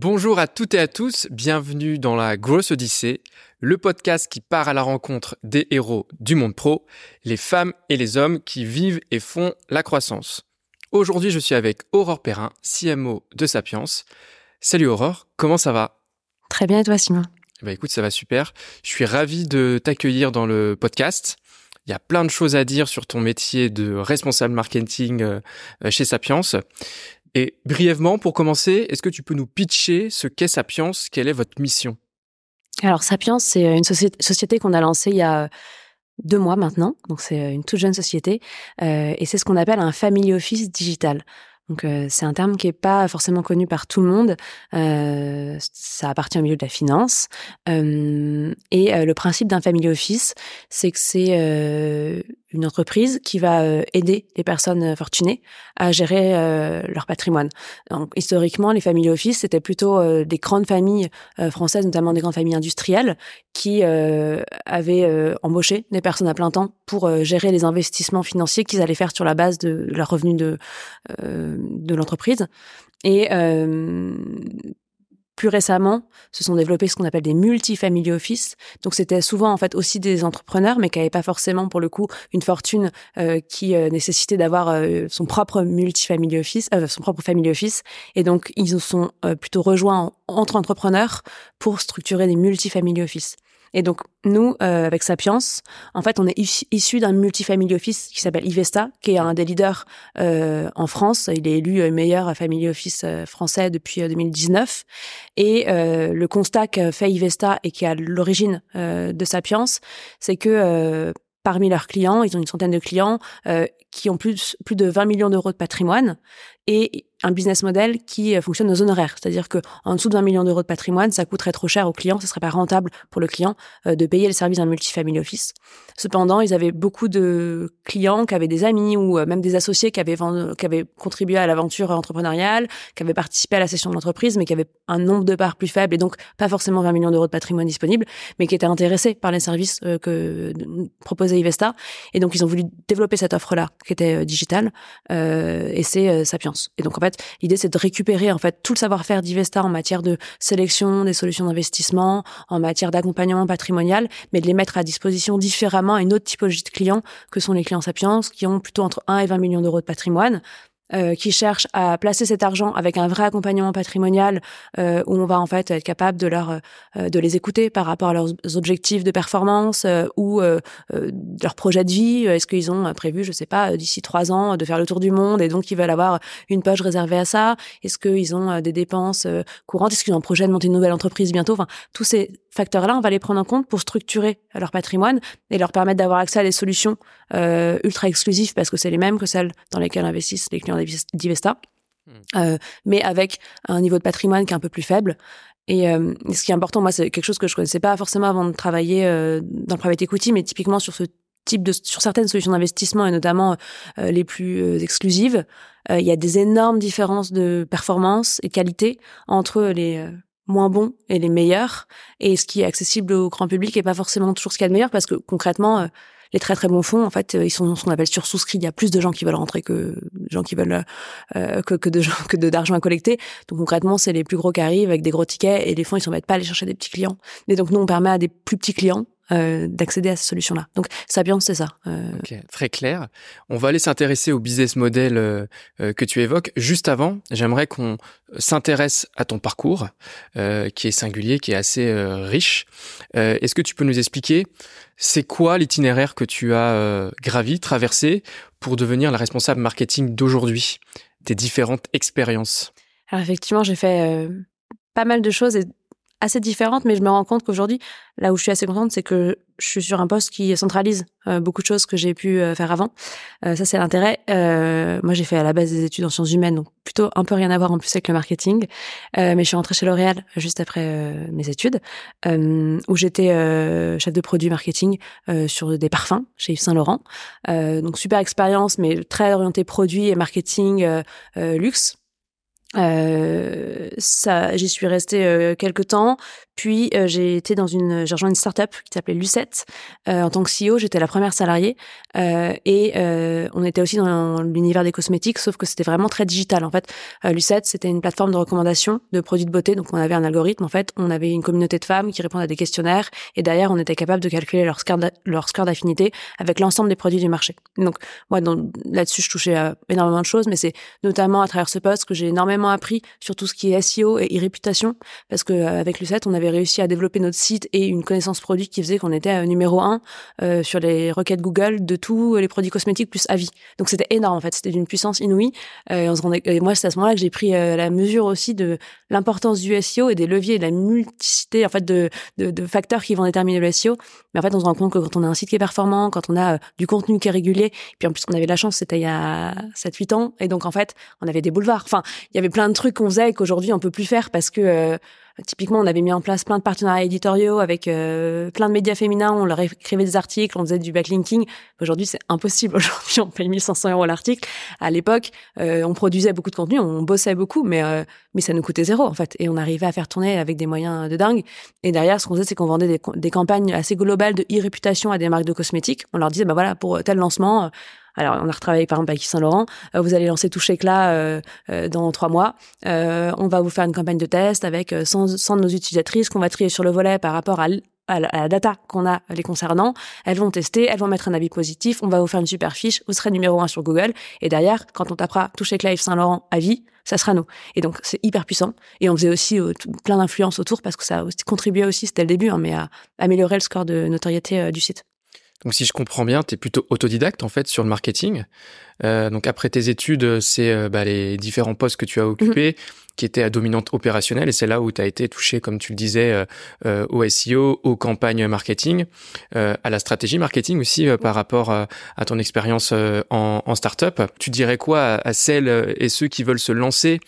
Bonjour à toutes et à tous, bienvenue dans la Grosse Odyssée, le podcast qui part à la rencontre des héros du monde pro, les femmes et les hommes qui vivent et font la croissance. Aujourd'hui, je suis avec Aurore Perrin, CMO de Sapiens. Salut Aurore, comment ça va? Très bien et toi Simon? Bah écoute, ça va super. Je suis ravi de t'accueillir dans le podcast. Il y a plein de choses à dire sur ton métier de responsable marketing euh, chez Sapiens. Et brièvement, pour commencer, est-ce que tu peux nous pitcher ce qu'est Sapiens Quelle est votre mission? Alors, Sapiens, c'est une société qu'on a lancée il y a deux mois maintenant. Donc, c'est une toute jeune société. Euh, et c'est ce qu'on appelle un family office digital. Donc euh, c'est un terme qui est pas forcément connu par tout le monde. Euh, ça appartient au milieu de la finance. Euh, et euh, le principe d'un family office, c'est que c'est euh, une entreprise qui va aider les personnes fortunées à gérer leur patrimoine. Donc, historiquement, les family office c'était plutôt des grandes familles françaises, notamment des grandes familles industrielles, qui avaient embauché des personnes à plein temps pour gérer les investissements financiers qu'ils allaient faire sur la base de leurs revenus de de l'entreprise. Et euh, plus récemment, se sont développés ce qu'on appelle des multifamily office. Donc c'était souvent en fait aussi des entrepreneurs, mais qui n'avaient pas forcément pour le coup une fortune euh, qui euh, nécessitait d'avoir euh, son propre multifamily office, euh, son propre family office. Et donc ils se sont plutôt rejoints entre entrepreneurs pour structurer des multifamily office. Et donc, nous, euh, avec Sapiens, en fait, on est issu d'un multifamily office qui s'appelle Ivesta, qui est un des leaders euh, en France. Il est élu euh, meilleur family office euh, français depuis 2019. Et le constat que fait Ivesta et qui est à l'origine de Sapiens, c'est que parmi leurs clients, ils ont une centaine de clients qui ont plus, plus de 20 millions d'euros de patrimoine et un business model qui euh, fonctionne aux honoraires. C'est-à-dire que en dessous de 20 millions d'euros de patrimoine, ça coûterait trop cher au client, ce serait pas rentable pour le client euh, de payer le service d'un multifamily office. Cependant, ils avaient beaucoup de clients qui avaient des amis ou euh, même des associés qui avaient, qui avaient contribué à l'aventure entrepreneuriale, qui avaient participé à la session de l'entreprise, mais qui avaient un nombre de parts plus faible et donc pas forcément 20 millions d'euros de patrimoine disponible, mais qui étaient intéressés par les services que proposait Ivesta. Et donc, ils ont voulu développer cette offre-là, qui était digitale, et c'est Sapiens. Et donc, en fait, l'idée, c'est de récupérer, en fait, tout le savoir-faire d'Ivesta en matière de sélection des solutions d'investissement, en matière d'accompagnement patrimonial, mais de les mettre à disposition différemment à une autre typologie de clients que sont les clients Sapiens, qui ont plutôt entre 1 et 20 millions d'euros de patrimoine, euh, qui cherchent à placer cet argent avec un vrai accompagnement patrimonial euh, où on va en fait être capable de leur euh, de les écouter par rapport à leurs objectifs de performance euh, ou euh, leur projet de vie. Est-ce qu'ils ont prévu je sais pas d'ici trois ans de faire le tour du monde et donc ils veulent avoir une poche réservée à ça? Est-ce qu'ils ont des dépenses courantes? Est-ce qu'ils ont un projet de monter une nouvelle entreprise bientôt? Enfin tous ces facteurs là on va les prendre en compte pour structurer leur patrimoine et leur permettre d'avoir accès à des solutions ultra exclusives parce que c'est les mêmes que celles dans lesquelles investissent les clients d'Ivesta, hmm. euh, mais avec un niveau de patrimoine qui est un peu plus faible. Et euh, ce qui est important, moi, c'est quelque chose que je connaissais pas forcément avant de travailler euh, dans le private equity, mais typiquement sur ce type de sur certaines solutions d'investissement et notamment euh, les plus euh, exclusives, il y a des énormes différences de performance et qualité entre les moins bons et les meilleurs. Et ce qui est accessible au grand public est pas forcément toujours ce qu'il y a de meilleur parce que concrètement, les très très bons fonds, en fait, ils sont ce qu'on appelle sursouscrits. Il y a plus de gens qui veulent rentrer que de gens qui veulent euh, que, que de gens que de d'argent à collecter. Donc concrètement, c'est les plus gros qui arrivent avec des gros tickets et les fonds ils s'en mettent pas à aller chercher des petits clients. Mais donc nous on permet à des plus petits clients euh, d'accéder à ces solutions-là. Donc Sapiens, c'est ça. Euh... Ok, très clair. On va aller s'intéresser au business model euh, euh, que tu évoques. Juste avant, j'aimerais qu'on s'intéresse à ton parcours, euh, qui est singulier, qui est assez riche. Est-ce que tu peux nous expliquer c'est quoi l'itinéraire que tu as gravi, traversé pour devenir la responsable marketing d'aujourd'hui, tes différentes expériences? Alors effectivement, j'ai fait pas mal de choses et assez différentes, mais je me rends compte qu'aujourd'hui, là où je suis assez contente, c'est que je suis sur un poste qui centralise euh, beaucoup de choses que j'ai pu euh, faire avant. Euh, ça, c'est l'intérêt. moi, j'ai fait à la base des études en sciences humaines, donc plutôt un peu rien à voir en plus avec le marketing. mais je suis rentrée chez L'Oréal juste après mes études, où j'étais chef de produit marketing sur des parfums chez Yves Saint Laurent. donc super expérience, mais très orientée produit et marketing luxe. Euh, ça, j'y suis restée euh, quelques temps. Puis euh, j'ai été dans une, j'ai rejoint une startup qui s'appelait Lucette euh, en tant que CEO. J'étais la première salariée euh, et on était aussi dans l'univers des cosmétiques, sauf que c'était vraiment très digital. En fait, Lucette c'était une plateforme de recommandation de produits de beauté. Donc on avait un algorithme. En fait, on avait une communauté de femmes qui répondaient à des questionnaires et derrière on était capable de calculer leur score leur score d'affinité avec l'ensemble des produits du marché. Donc moi là-dessus je touchais à énormément de choses, mais c'est notamment à travers ce poste que j'ai énormément appris sur tout ce qui est SEO et e-réputation parce que avec Lucette on avait réussi à développer notre site et une connaissance produit qui faisait qu'on était euh, numéro un euh, sur les requêtes Google de tous les produits cosmétiques plus avis. Donc c'était énorme en fait, c'était d'une puissance inouïe. Euh, on se rendait, et moi c'est à ce moment-là que j'ai pris la mesure aussi de l'importance du SEO et des leviers et de la multiplicité en fait de, de, de, facteurs qui vont déterminer le SEO. Mais en fait on se rend compte que quand on a un site qui est performant, quand on a du contenu qui est régulier, puis en plus on avait la chance, c'était il y a 7-8 ans, et donc en fait on avait des boulevards. Enfin il y avait plein de trucs qu'on faisait qu'aujourd'hui on peut plus faire parce que Typiquement, on avait mis en place plein de partenariats éditoriaux avec euh, plein de médias féminins. On leur écrivait des articles, on faisait du backlinking. Aujourd'hui, c'est impossible. Aujourd'hui, on paye 1500 euros l'article. À l'époque, euh, on produisait beaucoup de contenu, on bossait beaucoup, mais euh, mais ça nous coûtait zéro en fait. Et on arrivait à faire tourner avec des moyens de dingue. Et derrière, ce qu'on faisait, c'est qu'on vendait des, des, campagnes assez globales de e-réputation à des marques de cosmétiques. On leur disait, bah voilà, pour tel lancement alors, on a retravaillé par exemple avec Saint Laurent. Euh, vous allez lancer Touche Éclat euh, euh, dans trois mois. on va vous faire une campagne de test avec 100, 100 de nos utilisatrices qu'on va trier sur le volet par rapport à la, data qu'on a les concernant, elles vont tester, elles vont mettre un avis positif, on va vous faire une super fiche, vous serez numéro un sur Google, et derrière, quand on tapera Touche Éclat Yves Saint Laurent avis, ça sera nous. Et donc c'est hyper puissant. Et on faisait aussi plein d'influence autour parce que ça a contribué aussi, c'était le début, hein, mais à améliorer le score de notoriété du site. Donc si je comprends bien, tu plutôt autodidacte en fait sur le marketing. Euh, donc après tes études, c'est euh, bah, les différents postes que tu as occupés. Mhm qui était à dominante opérationnelle et c'est là où tu as été touché, comme tu le disais, euh, euh au SEO, aux campagnes marketing, euh, à la stratégie marketing aussi euh, par rapport à, ton expérience en, en startup. Tu dirais quoi à, celles et ceux qui veulent se lancer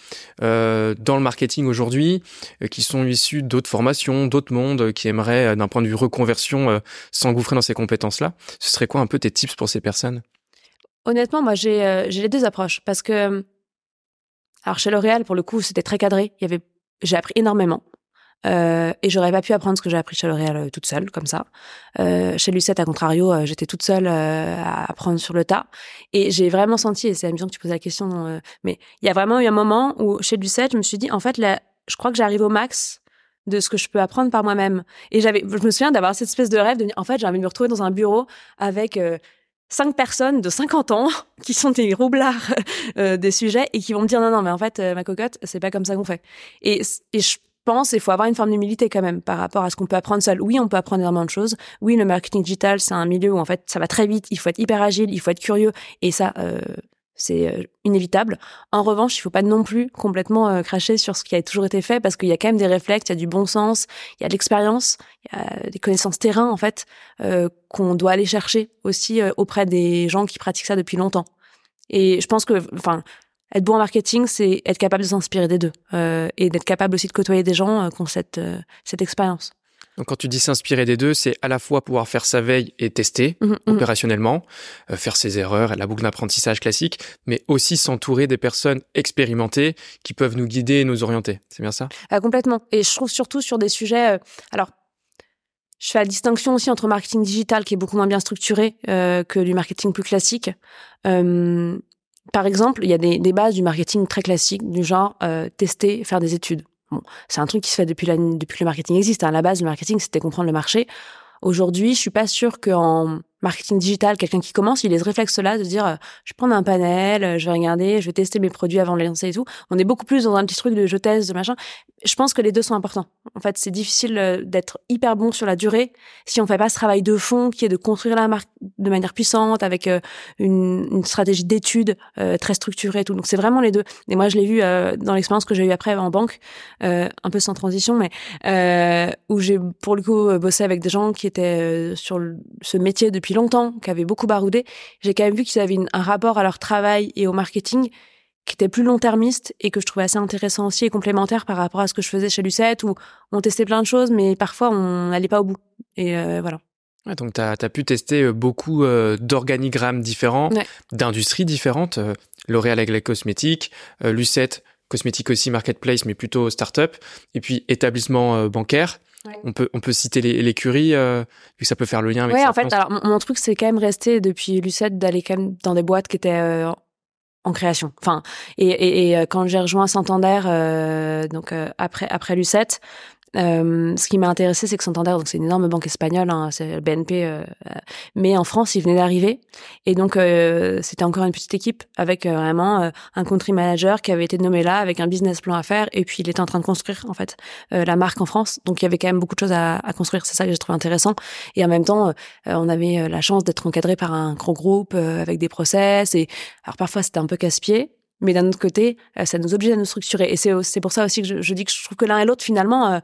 dans le marketing aujourd'hui, qui sont issus d'autres formations, d'autres mondes, qui aimeraient, d'un point de vue reconversion, s'engouffrer dans ces compétences-là? Ce serait quoi un peu tes tips pour ces personnes? Honnêtement, moi, j'ai les deux approches parce que alors chez L'Oréal, pour le coup, c'était très cadré. Il y avait, j'ai appris énormément. Euh, et j'aurais pas pu apprendre ce que j'ai appris chez L'Oréal euh, toute seule, comme ça. Euh, chez Lucette, à contrario, euh, j'étais toute seule euh, à apprendre sur le tas. Et j'ai vraiment senti, et c'est amusant que tu poses la question, mais il y a vraiment eu un moment où chez Lucette, je me suis dit, en fait, je crois que j'arrive au max de ce que je peux apprendre par moi-même. Et j'avais, je me souviens d'avoir cette espèce de rêve de dire, en fait, j'ai envie de me retrouver dans un bureau avec cinq personnes de 50 ans qui sont des roublards euh, des sujets et qui vont me dire non non mais en fait euh, ma cocotte c'est pas comme ça qu'on fait. Et, et je pense il faut avoir une forme d'humilité quand même par rapport à ce qu'on peut apprendre seul. Oui on peut apprendre énormément de choses. Oui le marketing digital c'est un milieu où en fait ça va très vite. Il faut être hyper agile il faut être curieux. Et ça euh, c'est euh, inévitable. En revanche, il faut pas non plus complètement euh, cracher sur ce qui a toujours été fait parce qu'il y a quand même des réflexes, il y a du bon sens, il y a de l'expérience, il y a des connaissances terrain en fait euh, qu'on doit aller chercher aussi auprès des gens qui pratiquent ça depuis longtemps. Et je pense que, enfin, être bon en marketing, c'est être capable de s'inspirer des deux et d'être capable aussi de côtoyer des gens qui ont cette cette expérience. Donc quand tu dis s'inspirer des deux, c'est à la fois pouvoir faire sa veille et tester mmh, mmh. opérationnellement, euh, faire ses erreurs, la boucle d'apprentissage classique, mais aussi s'entourer des personnes expérimentées qui peuvent nous guider et nous orienter. C'est bien ça? Ah, Complètement. Et je trouve surtout sur des sujets... Euh, alors, je fais la distinction aussi entre marketing digital qui est beaucoup moins bien structuré euh, que du marketing plus classique. par exemple, il y a des, des, bases du marketing très classique, du genre tester, faire des études. Bon, c'est un truc qui se fait depuis, la, depuis que le marketing existe. Hein. À la base, le marketing, c'était comprendre le marché. Aujourd'hui, je suis pas sûre qu'en marketing digital, quelqu'un qui commence, il a ce réflexe-là de dire, euh, je vais prendre un panel, euh, je vais regarder, je vais tester mes produits avant de les lancer et tout. On est beaucoup plus dans un petit truc de je teste, de machin. Je pense que les deux sont importants. En fait, c'est difficile euh, d'être hyper bon sur la durée si on fait pas ce travail de fond qui est de construire la marque de manière puissante avec une, stratégie d'études très structurée et tout. Donc c'est vraiment les deux. Et moi, je l'ai vu dans l'expérience que j'ai eue après en banque, un peu sans transition, mais où j'ai pour le coup bossé avec des gens qui étaient sur ce métier depuis longtemps, qui avaient beaucoup baroudé, j'ai quand même vu qu'ils avaient un rapport à leur travail et au marketing qui était plus long-termiste et que je trouvais assez intéressant aussi et complémentaire par rapport à ce que je faisais chez Lucette où on testait plein de choses mais parfois on n'allait pas au bout. Et euh, voilà. donc tu as, pu tester euh, beaucoup euh, d'organigrammes différents, d'industries différentes. L'Oréal avec les cosmétiques, Lucette cosmétique aussi, marketplace, mais plutôt start-up. Et puis établissement bancaire. On peut on peut citer l'écurie, euh, que ça peut faire le lien avec. Ouais, en fait, alors mon, truc c'est quand même resté depuis Lucette d'aller quand même dans des boîtes qui étaient euh, en création. Enfin, et, et, et, euh, quand j'ai rejoint Santander, euh, donc après après Lucette, euh, ce qui m'a intéressé, c'est que Santander, donc c'est une énorme banque espagnole, hein, c'est le BNP, euh, mais en France, il venait d'arriver, et donc euh, c'était encore une petite équipe avec euh, vraiment un country manager qui avait été nommé là, avec un business plan à faire, et puis il était en train de construire en fait la marque en France, donc il y avait quand même beaucoup de choses à, à construire. C'est ça que j'ai trouvé intéressant, et en même temps, on avait la chance d'être encadré par un gros groupe avec des process, et alors parfois c'était un peu casse-pied, mais d'un autre côté, euh, ça nous oblige à nous structurer. Et c'est pour ça aussi que je, je, dis que je trouve que l'un et l'autre, finalement, euh,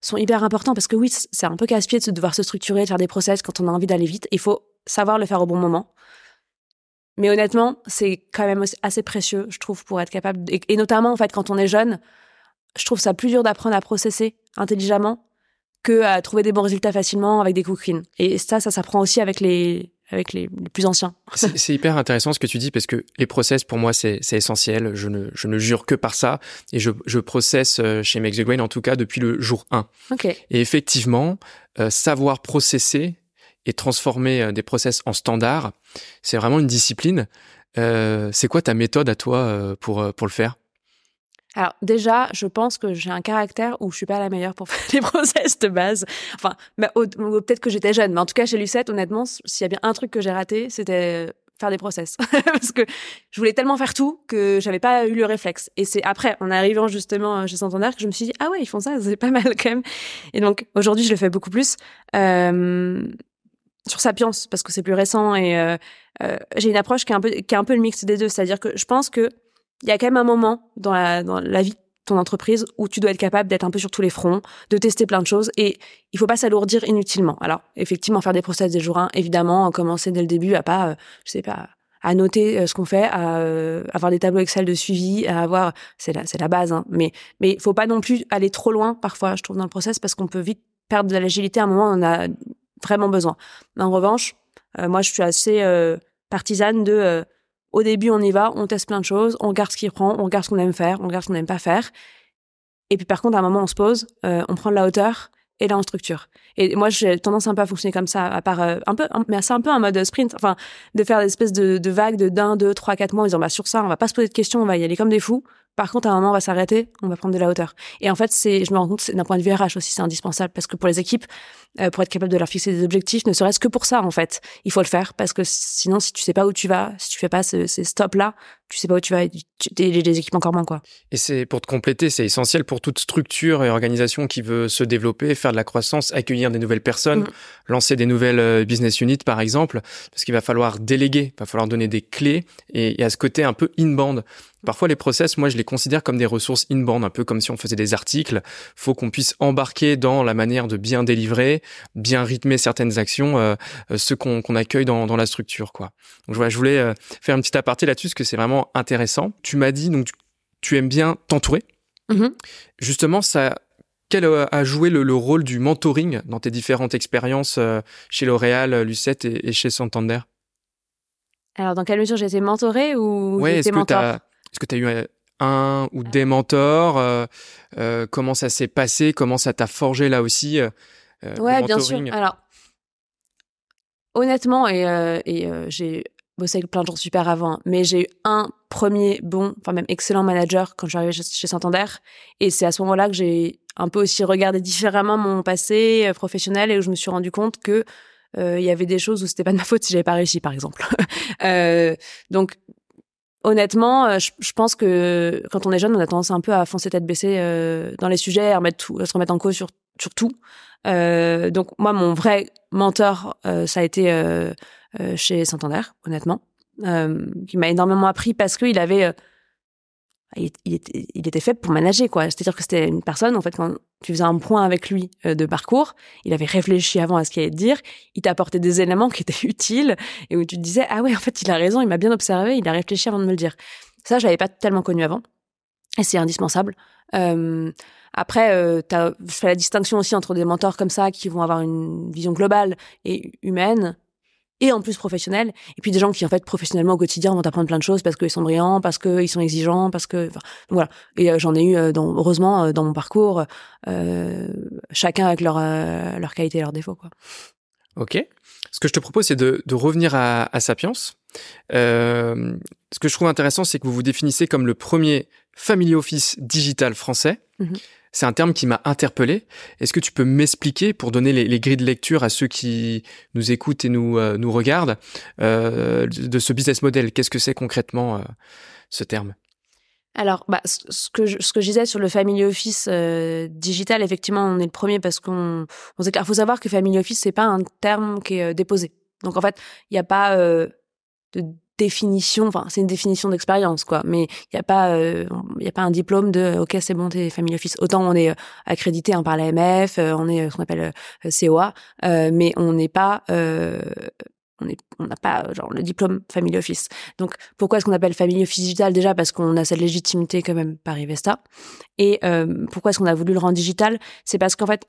sont hyper importants parce que oui, c'est un peu casse-pied de devoir se structurer, de faire des process quand on a envie d'aller vite. Il faut savoir le faire au bon moment. Mais honnêtement, c'est quand même assez précieux, je trouve, pour être capable. Et, notamment, en fait, quand on est jeune, je trouve ça plus dur d'apprendre à processer intelligemment que à trouver des bons résultats facilement avec des cookies. Et ça, ça s'apprend aussi avec les, avec les, plus anciens. C'est hyper intéressant ce que tu dis parce que les process pour moi c'est essentiel. Je ne, je ne jure que par ça et je, je processe euh, chez Make the Grain en tout cas depuis le jour 1. Okay. Et effectivement, euh, savoir processer et transformer euh, des process en standard, c'est vraiment une discipline. Euh, c'est quoi ta méthode à toi pour, pour le faire? Alors déjà, je pense que j'ai un caractère où je suis pas la meilleure pour faire les process de base. Enfin, peut-être que j'étais jeune, mais en tout cas chez Lucette, honnêtement, s'il y a bien un truc que j'ai raté, c'était faire des process parce que je voulais tellement faire tout que j'avais pas eu le réflexe. Et c'est après, en arrivant justement chez Santander, que je me suis dit ah ouais, ils font ça, c'est pas mal quand même. Et donc aujourd'hui, je le fais beaucoup plus. Euh, sur Sapiens parce que c'est plus récent et euh, euh, j'ai une approche qui est un peu qui est un peu le mix des deux, c'est-à-dire que je pense que il y a quand même un moment dans la, dans la vie de ton entreprise où tu dois être capable d'être un peu sur tous les fronts, de tester plein de choses et il faut pas s'alourdir inutilement. Alors, effectivement, faire des process des jours 1, évidemment, commencer dès le début à pas, euh, je sais pas, à noter euh, ce qu'on fait, à euh, avoir des tableaux Excel de suivi, à avoir, c'est la, c'est la base, hein, mais, mais faut pas non plus aller trop loin, parfois, je trouve, dans le process parce qu'on peut vite perdre de l'agilité à un moment où on a vraiment besoin. En revanche, moi, je suis assez partisane de au début, on y va, on teste plein de choses, on regarde ce qui prend, on regarde ce qu'on aime faire, on regarde ce qu'on n'aime pas faire. Et puis par contre, à un moment, on se pose, euh, on prend de la hauteur et là, on structure. Et moi, j'ai tendance un peu à fonctionner comme ça, à part euh, un peu, mais c'est un peu un mode sprint, enfin, de faire des espèces de, de vagues de d'un, deux, trois, quatre mois en disant, bah, sur ça, on va pas se poser de questions, on va y aller comme des fous. Par contre, à un moment, on va s'arrêter, on va prendre de la hauteur. Et en fait, c'est, je me rends compte, d'un point de vue RH aussi, c'est indispensable parce que pour les équipes, euh, pour être capable de leur fixer des objectifs, ne serait-ce que pour ça, en fait, il faut le faire parce que sinon, si tu sais pas où tu vas, si tu fais pas ce, ces stops-là, tu sais pas où tu vas, tu, les équipes encore moins, quoi. Et c'est, pour te compléter, c'est essentiel pour toute structure et organisation qui veut se développer, faire de la croissance, accueillir des nouvelles personnes, mmh. lancer des nouvelles euh, business units, par exemple, parce qu'il va falloir déléguer, il va falloir donner des clés et y a ce côté un peu in-band. Parfois, les process, moi, je les considère comme des ressources in-band, un peu comme si on faisait des articles. Faut qu'on puisse embarquer dans la manière de bien délivrer, bien rythmer certaines actions, euh, euh ce qu'on accueille dans, dans, la structure, quoi. Donc voilà, je voulais euh, faire un petit aparté là-dessus, parce que c'est vraiment intéressant. Tu m'as dit, donc, tu, aimes bien t'entourer. Mm-hmm. Justement, ça, quel a joué le, le, rôle du mentoring dans tes différentes expériences euh, chez L'Oréal, Lucette et, et, chez Santander? Alors, dans quelle mesure j'ai été mentorée ou j'ai été mentor? Est-ce que tu as eu euh, un ou des mentors euh, euh, Comment ça s'est passé Comment ça t'a forgé là aussi Ouais, bien sûr. Alors, honnêtement, et, et j'ai bossé avec plein de gens super avant, hein, mais j'ai eu un premier bon, enfin même excellent manager quand je suis arrivée chez, Santander. Et c'est à ce moment-là que j'ai un peu aussi regardé différemment mon passé professionnel et où je me suis rendu compte que il y avait des choses où c'était pas de ma faute si j'avais pas réussi, par exemple. donc Honnêtement, euh, je, pense que quand on est jeune, on a tendance un peu à foncer tête baissée euh, dans les sujets, à, remettre tout, à se remettre en cause sur, sur tout. Euh, donc moi, mon vrai mentor, euh, ça a été euh, chez Santander, honnêtement, qui m'a énormément appris parce qu'il avait il, était, il était fait pour manager, quoi. C'est-à-dire que c'était une personne, en fait, quand tu faisais un point avec lui euh, de parcours, il avait réfléchi avant à ce qu'il allait te dire, il t'apportait des éléments qui étaient utiles et où tu te disais, ah ouais, en fait, il a raison, il m'a bien observé, il a réfléchi avant de me le dire. Ça, je l'avais pas tellement connu avant. Et c'est indispensable. Euh, après, euh, je fais la distinction aussi entre des mentors comme ça qui vont avoir une vision globale et humaine et en plus professionnels. Et puis des gens qui en fait professionnellement au quotidien vont apprendre plein de choses parce qu'ils sont brillants, parce qu'ils sont exigeants, parce que enfin, voilà. Et j'en ai eu dans, heureusement dans mon parcours, chacun avec leur leur qualité et leurs défauts quoi. Ok. Ce que je te propose, c'est de, de, revenir à, à Sapiens. Euh, ce que je trouve intéressant, c'est que vous vous définissez comme le premier family office digital français. Mhm. C'est un terme qui m'a interpellé. Est-ce que tu peux m'expliquer, pour donner les, les, grilles de lecture à ceux qui nous écoutent et nous, euh, regardent, euh, de ce business model? Qu'est-ce que c'est concrètement euh, ce terme? Alors, bah, ce que je, disais sur le family office digital, effectivement, on est le premier parce qu'on on faut savoir que family office c'est pas un terme qui est déposé. Donc en fait, il n'y a pas de définition. Enfin, c'est une définition d'expérience, quoi. Mais il n'y a pas, il y a pas un diplôme de OK, c'est bon, t'es family office. Autant on est accrédité hein, par l'AMF, on est ce qu'on appelle COA, mais on n'est pas on n'a pas genre le diplôme Family Office. Donc pourquoi est-ce qu'on appelle Family Office digital? Déjà parce qu'on a cette légitimité quand même par Ivesta. Et euh, pourquoi est-ce qu'on a voulu le rendre digital? C'est parce qu'en fait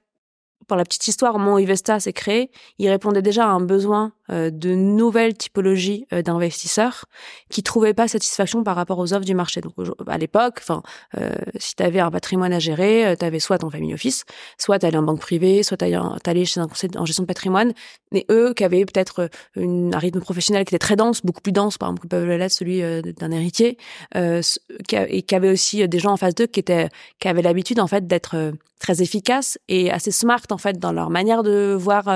pour la petite histoire, au moment où Ivesta s'est créé, il répondait déjà à un besoin euh, de nouvelles typologies euh, d'investisseurs qui trouvaient pas satisfaction par rapport aux offres du marché. Donc à l'époque, enfin, euh, si tu avais un patrimoine à gérer, tu avais soit ton family office, soit tu allais en banque privée, soit tu allais chez un conseil en gestion de patrimoine. Mais eux, qui avaient peut-être un rythme professionnel qui était très dense, beaucoup plus dense, par exemple, que peuvent l'être celui d'un héritier, et qui avait aussi des gens en face d'eux qui étaient qui avaient l'habitude en fait d'être très efficaces et assez smart en fait dans leur manière de voir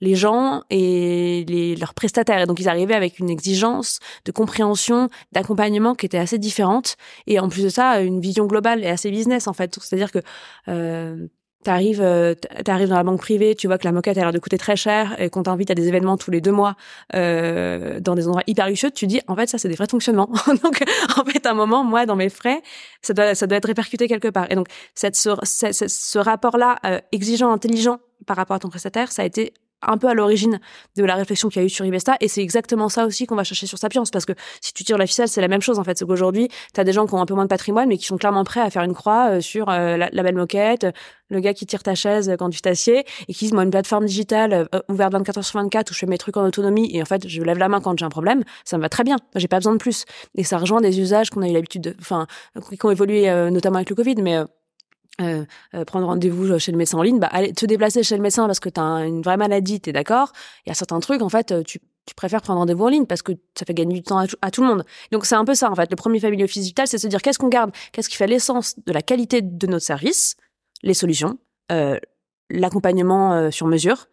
les gens et les, leurs prestataires. Et donc ils arrivaient avec une exigence de compréhension, d'accompagnement qui était assez différente. Et en plus de ça, une vision globale et assez business en fait. C'est-à-dire que euh, T'arrives, euh, t'arrives dans la banque privée, tu vois que la moquette a l'air de coûter très cher et qu'on t'invite à des événements tous les deux mois euh, dans des endroits hyper luxueux, tu dis en fait ça c'est des vrais fonctionnements. donc en fait à un moment moi dans mes frais ça doit ça doit être répercuté quelque part. Et donc cette ce, ce, rapport là euh, exigeant intelligent par rapport à ton prestataire, ça a été un peu à l'origine de la réflexion qu'il y a eu sur Ivesta et c'est exactement ça aussi qu'on va chercher sur Sapiens parce que si tu tires la ficelle c'est la même chose en fait. C'est qu'aujourd'hui tu as des gens qui ont un peu moins de patrimoine mais qui sont clairement prêts à faire une croix euh, sur euh, la, belle moquette le gars qui tire ta chaise quand tu t'assieds et qui dit moi une plateforme digitale euh, ouverte 24 heures sur 24 où je fais mes trucs en autonomie et en fait je lève la main quand j'ai un problème ça me va très bien. J'ai pas besoin de plus. Et ça rejoint des usages qu'on a eu l'habitude enfin qui ont évolué notamment avec le Covid mais euh, euh, prendre rendez-vous chez le médecin en ligne, bah, aller te déplacer chez le médecin parce que tu as une vraie maladie, tu es d'accord. Il y a certains trucs, en fait, tu, tu préfères prendre rendez-vous en ligne parce que ça fait gagner du temps à, tout le monde. Donc c'est un peu ça, en fait. Le premier family office digital, c'est se dire qu'est-ce qu'on garde, qu'est-ce qui fait l'essence de la qualité de notre service, les solutions, euh, l'accompagnement euh, sur mesure,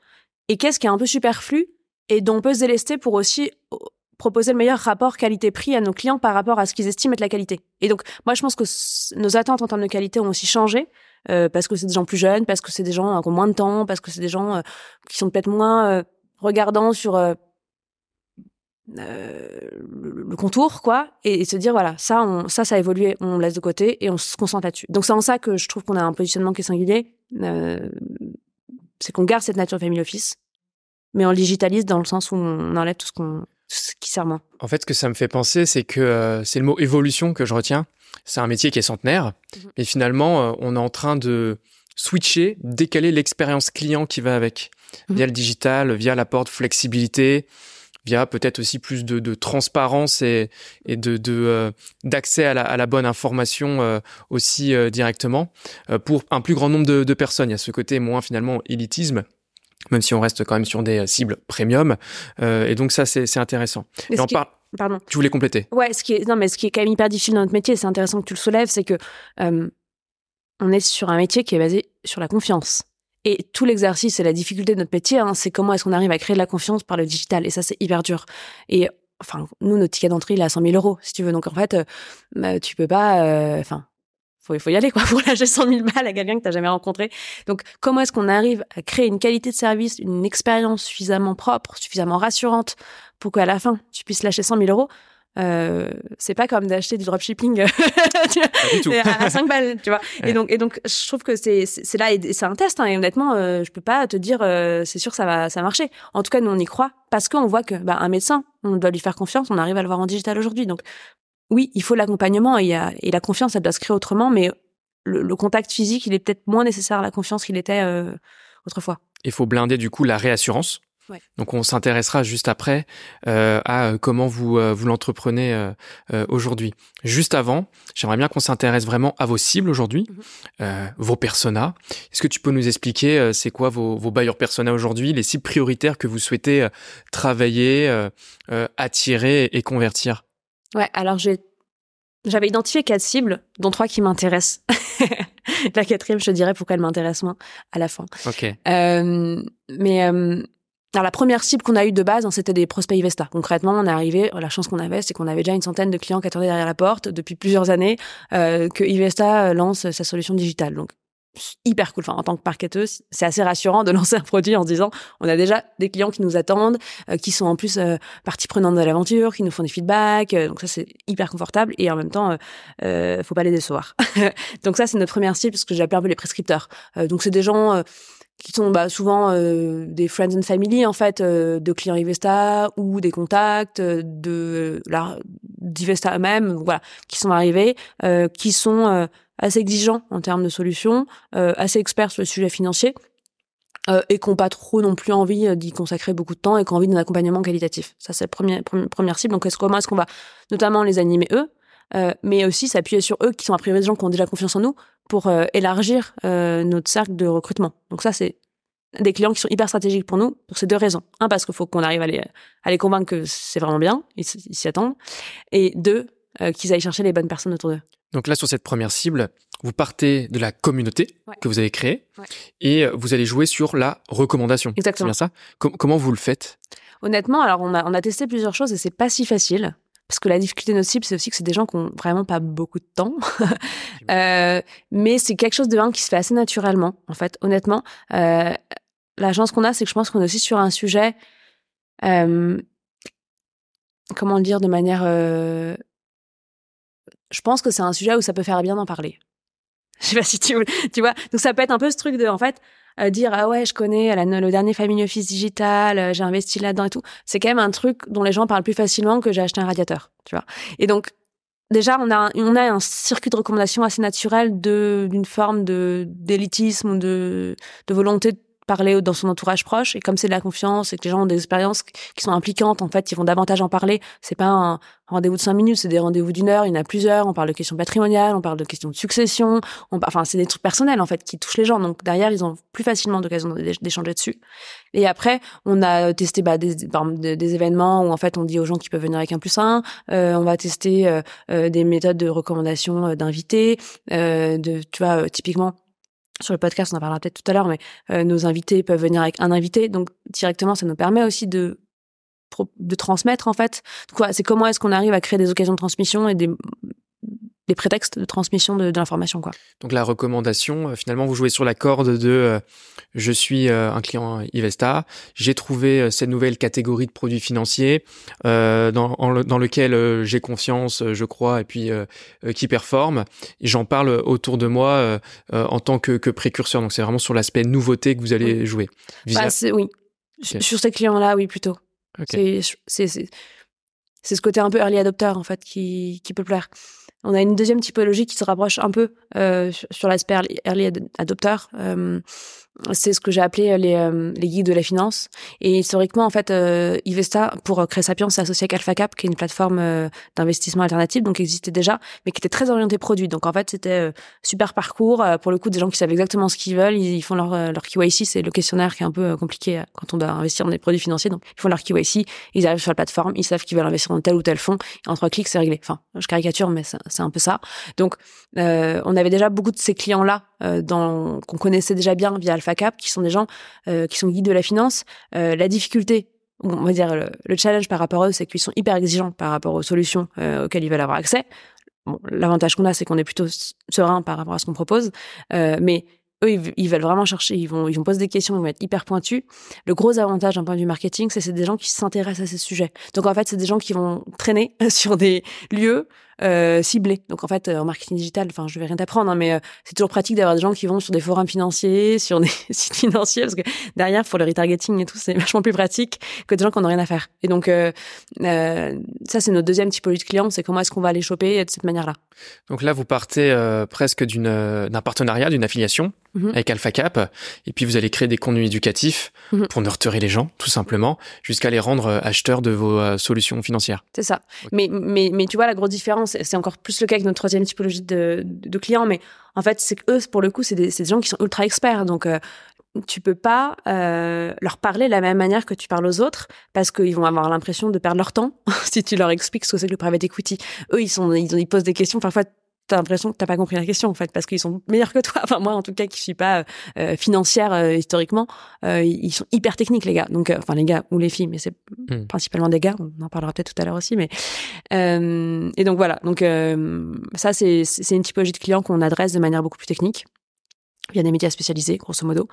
et qu'est-ce qui est un peu superflu et dont on peut se délester pour aussi proposer le meilleur rapport qualité-prix à nos clients par rapport à ce qu'ils estiment être la qualité. Et donc, moi, je pense que nos attentes en termes de qualité ont aussi changé euh, parce que c'est des gens plus jeunes, parce que c'est des gens qui ont moins de temps, parce que c'est des gens euh, qui sont peut-être moins euh, regardants sur le, contour, quoi, et, se dire voilà, ça, on, ça, ça a évolué, on laisse de côté et on se concentre là-dessus. Donc, c'est en ça que je trouve qu'on a un positionnement qui est singulier. c'est qu'on garde cette nature family office, mais on le digitalise dans le sens où on enlève tout ce qu'on qui sert moins. En fait, ce que ça me fait penser, c'est que euh, c'est le mot évolution que je retiens. C'est un métier qui est centenaire, mhm. mais finalement, euh, on est en train de switcher, décaler l'expérience client qui va avec, mhm. via le digital, via l'apport de flexibilité, via peut-être aussi plus de, de transparence et, et de euh, d'accès à, la, à la bonne information aussi directement pour un plus grand nombre de, de personnes. Il y a ce côté moins finalement élitisme même si on reste quand même sur des cibles premium. Euh, et donc ça, c'est intéressant. Et on parle... Pardon. Tu voulais compléter Ouais, ce qui est non, mais ce qui est quand même hyper difficile dans notre métier, c'est intéressant que tu le soulèves, c'est que euh, on est sur un métier qui est basé sur la confiance. Et tout l'exercice et la difficulté de notre métier, hein, c'est comment est-ce qu'on arrive à créer de la confiance par le digital. Et ça, c'est hyper dur. Et enfin, nous, notre ticket d'entrée, il est à 100 000 euros, si tu veux. Donc en fait, euh, bah, tu peux pas. Euh, enfin, faut, faut y aller quoi pour lâcher 100 000 balles à quelqu'un que t'as jamais rencontré. Donc comment est-ce qu'on arrive à créer une qualité de service, une expérience suffisamment propre, suffisamment rassurante pour qu'à la fin tu puisses lâcher 100 000 euros? Euh, c'est pas comme d'acheter du dropshipping à 5 balles, tu vois. Et donc, et donc, je trouve que c'est, c'est là, et c'est un test, hein, et honnêtement, euh, je peux pas te dire, euh, c'est sûr que ça va, ça marcher. En tout cas, nous, on y croit, parce qu'on voit que, bah, un médecin, on doit lui faire confiance, on arrive à le voir en digital aujourd'hui. Donc, oui, il faut l'accompagnement et, et, la confiance, elle doit se créer autrement, mais le, contact physique, il est peut-être moins nécessaire à la confiance qu'il était euh, autrefois. Il faut blinder du coup la réassurance Donc on s'intéressera juste après euh, à comment vous euh, vous l'entreprenez euh, aujourd'hui. Juste avant, j'aimerais bien qu'on s'intéresse vraiment à vos cibles aujourd'hui, mhm. vos personas. Est-ce que tu peux nous expliquer c'est quoi vos, vos bailleurs personas aujourd'hui, les cibles prioritaires que vous souhaitez travailler, attirer et convertir? Ouais, alors j'ai j'avais identifié quatre cibles, dont trois qui m'intéressent. la quatrième, je te dirais pourquoi elle m'intéresse moins à la fin. Ok. Euh, mais euh, alors la première cible qu'on a eue de base, hein, c'était des prospects Ivesta. Concrètement, on est arrivé, la chance qu'on avait, c'est qu'on avait déjà une centaine de clients qui attendaient derrière la porte depuis plusieurs années euh, que Ivesta lance sa solution digitale. Donc hyper cool. Enfin, en tant que marketeuse, c'est assez rassurant de lancer un produit en se disant on a déjà des clients qui nous attendent, euh, qui sont en plus euh, partie prenante de l'aventure, qui nous font des feedbacks. Euh, donc ça, c'est hyper confortable et en même temps, euh, faut pas les décevoir. donc ça, c'est notre première cible, ce que j'appelle un peu les prescripteurs. donc c'est des gens qui sont bah, souvent des friends and family en fait de clients Ivesta ou des contacts de la d'Ivesta eux-mêmes, voilà, qui sont arrivés, qui sont assez exigeants en termes de solutions, euh, assez experts sur le sujet financier. Euh, et qui n'ont pas trop non plus envie euh, d'y consacrer beaucoup de temps et qui ont envie d'un accompagnement qualitatif. Ça, c'est la première, première cible. Donc, est-ce, comment est-ce qu'on va notamment les animer eux, euh, mais aussi s'appuyer sur eux qui sont a priori des gens qui ont déjà confiance en nous pour euh, élargir euh, notre cercle de recrutement. Donc ça, c'est des clients qui sont hyper stratégiques pour nous pour ces deux raisons. Un, parce qu'il faut qu'on arrive à les, à les convaincre que c'est vraiment bien, ils, s'y attendent. Et deux, qu'ils aillent chercher les bonnes personnes autour d'eux. Donc là, sur cette première cible, vous partez de la communauté que vous avez créée et vous allez jouer sur la recommandation. Exactement. C'est bien ça? Comment vous le faites? Honnêtement, alors on a, on a testé plusieurs choses et c'est pas si facile. Parce que la difficulté de notre cible, c'est aussi que c'est des gens qui ont vraiment pas beaucoup de temps. euh, mais c'est quelque chose de un qui se fait assez naturellement, en fait, honnêtement. Euh, la chance qu'on a, c'est que je pense qu'on est aussi sur un sujet, euh, comment le dire de manière euh, je pense que c'est un sujet où ça peut faire bien d'en parler. Je sais pas si tu, tu vois. Donc ça peut être un peu ce truc de, en fait, euh, dire ah ouais, je connais le dernier Family Office digital, euh, j'ai investi là-dedans et tout. C'est quand même un truc dont les gens parlent plus facilement que j'ai acheté un radiateur, tu vois. Et donc déjà on a on a un circuit de recommandation assez naturel de d'une forme de d'élitisme de de volonté de parler dans son entourage proche. Et comme c'est de la confiance et que les gens ont des expériences qui sont impliquantes en fait ils vont davantage en parler. C'est pas un rendez-vous de cinq minutes c'est des rendez-vous d'une heure il y en a plusieurs. On parle de questions patrimoniales on parle de questions de succession. On enfin c'est des trucs personnels en fait qui touchent les gens. Donc derrière ils ont plus facilement d'occasion d'échanger dessus. Et après on a testé bah, des, des, événements où en fait on dit aux gens qu'ils peuvent venir avec un plus un. Euh, on va tester euh, euh, des méthodes de recommandation d'invités de tu vois typiquement sur le podcast, on en parlera peut-être tout à l'heure, mais euh, nos invités peuvent venir avec un invité, donc directement, ça nous permet aussi de de transmettre en fait. C'est comment est-ce qu'on arrive à créer des occasions de transmission et des des prétextes de transmission de, de l'information quoi. Donc la recommandation, euh, finalement, vous jouez sur la corde de euh, je suis euh, un client Ivesta, j'ai trouvé cette nouvelle catégorie de produits financiers dans, dans lequel j'ai confiance, je crois, et puis qui performe. Et j'en parle autour de moi en tant que, que précurseur. Donc c'est vraiment sur l'aspect nouveauté que vous allez jouer. Bah, oui. Sur ces clients-là, oui, plutôt. C'est c'est ce côté un peu early adopter en fait qui, qui peut plaire. On a une deuxième typologie qui se rapproche un peu euh, sur l'aspect early adopter. Euh, c'est ce que j'ai appelé euh, les, euh, les guides de la finance. Et historiquement, en fait, euh, Ivesta, pour créer Sapiens, s'est associé avec AlphaCap, qui est une plateforme euh, d'investissement alternatif, donc qui existait déjà, mais qui était très orientée produit. Donc en fait, c'était super parcours. pour le coup, des gens qui savent exactement ce qu'ils veulent, ils, font leur, leur KYC, c'est le questionnaire qui est un peu compliqué quand on doit investir dans des produits financiers. Donc ils font leur KYC, ils arrivent sur la plateforme, ils savent qu'ils veulent investir dans tel ou tel fonds, en trois clics, c'est réglé. Enfin, je caricature, mais c'est un peu ça. Donc on avait déjà beaucoup de ces clients-là euh, dans qu'on connaissait déjà bien via AlphaCap, qui sont des gens euh, qui sont guides de la finance. Euh, la difficulté, on va dire le, challenge par rapport à eux, c'est qu'ils sont hyper exigeants par rapport aux solutions auxquelles ils veulent avoir accès. L'avantage qu'on a, c'est qu'on est plutôt serein par rapport à ce qu'on propose, mais eux, ils, veulent vraiment chercher, ils vont, ils vont poser des questions, ils vont être hyper pointus. Le gros avantage d'un point de vue marketing, c'est c'est des gens qui s'intéressent à ces sujets. Donc en fait, c'est des gens qui vont traîner sur des lieux euh, ciblés. Donc en fait, en marketing digital, enfin, je vais rien t'apprendre, hein, mais c'est toujours pratique d'avoir des gens qui vont sur des forums financiers, sur des sites financiers, parce que derrière, pour le retargeting et tout, c'est vachement plus pratique que des gens qui n'ont rien à faire. Et donc ça, c'est notre deuxième typologie de clients, c'est comment est-ce qu'on va les choper de cette manière-là. Donc là, vous partez presque d'une d'un partenariat, d'une affiliation mhm. avec Alpha Cap, et puis vous allez créer des contenus éducatifs mhm. pour nurturer les gens, tout simplement, jusqu'à les rendre euh, acheteurs de vos euh, solutions financières. C'est ça. Mais, mais, mais tu vois, la grosse différence, c'est encore plus le cas avec notre troisième typologie de, de clients, mais en fait, c'est que eux, pour le coup, c'est des, des, gens qui sont ultra experts. Donc, euh, tu peux pas euh, leur parler de la même manière que tu parles aux autres parce qu'ils vont avoir l'impression de perdre leur temps si tu leur expliques ce que c'est que le private equity. Eux, ils sont, ils, ils posent des questions. Parfois, t'as l'impression que t'as pas compris la question en fait parce qu'ils sont meilleurs que toi. Enfin moi en tout cas qui suis pas euh, financière euh, historiquement, euh, ils sont hyper techniques les gars. Donc enfin les gars ou les filles, mais c'est hmm. principalement des gars. On en parlera peut-être tout à l'heure aussi, mais et donc voilà. Donc ça c'est c'est une typologie de clients qu'on adresse de manière beaucoup plus technique. Il y a des médias spécialisés, grosso modo.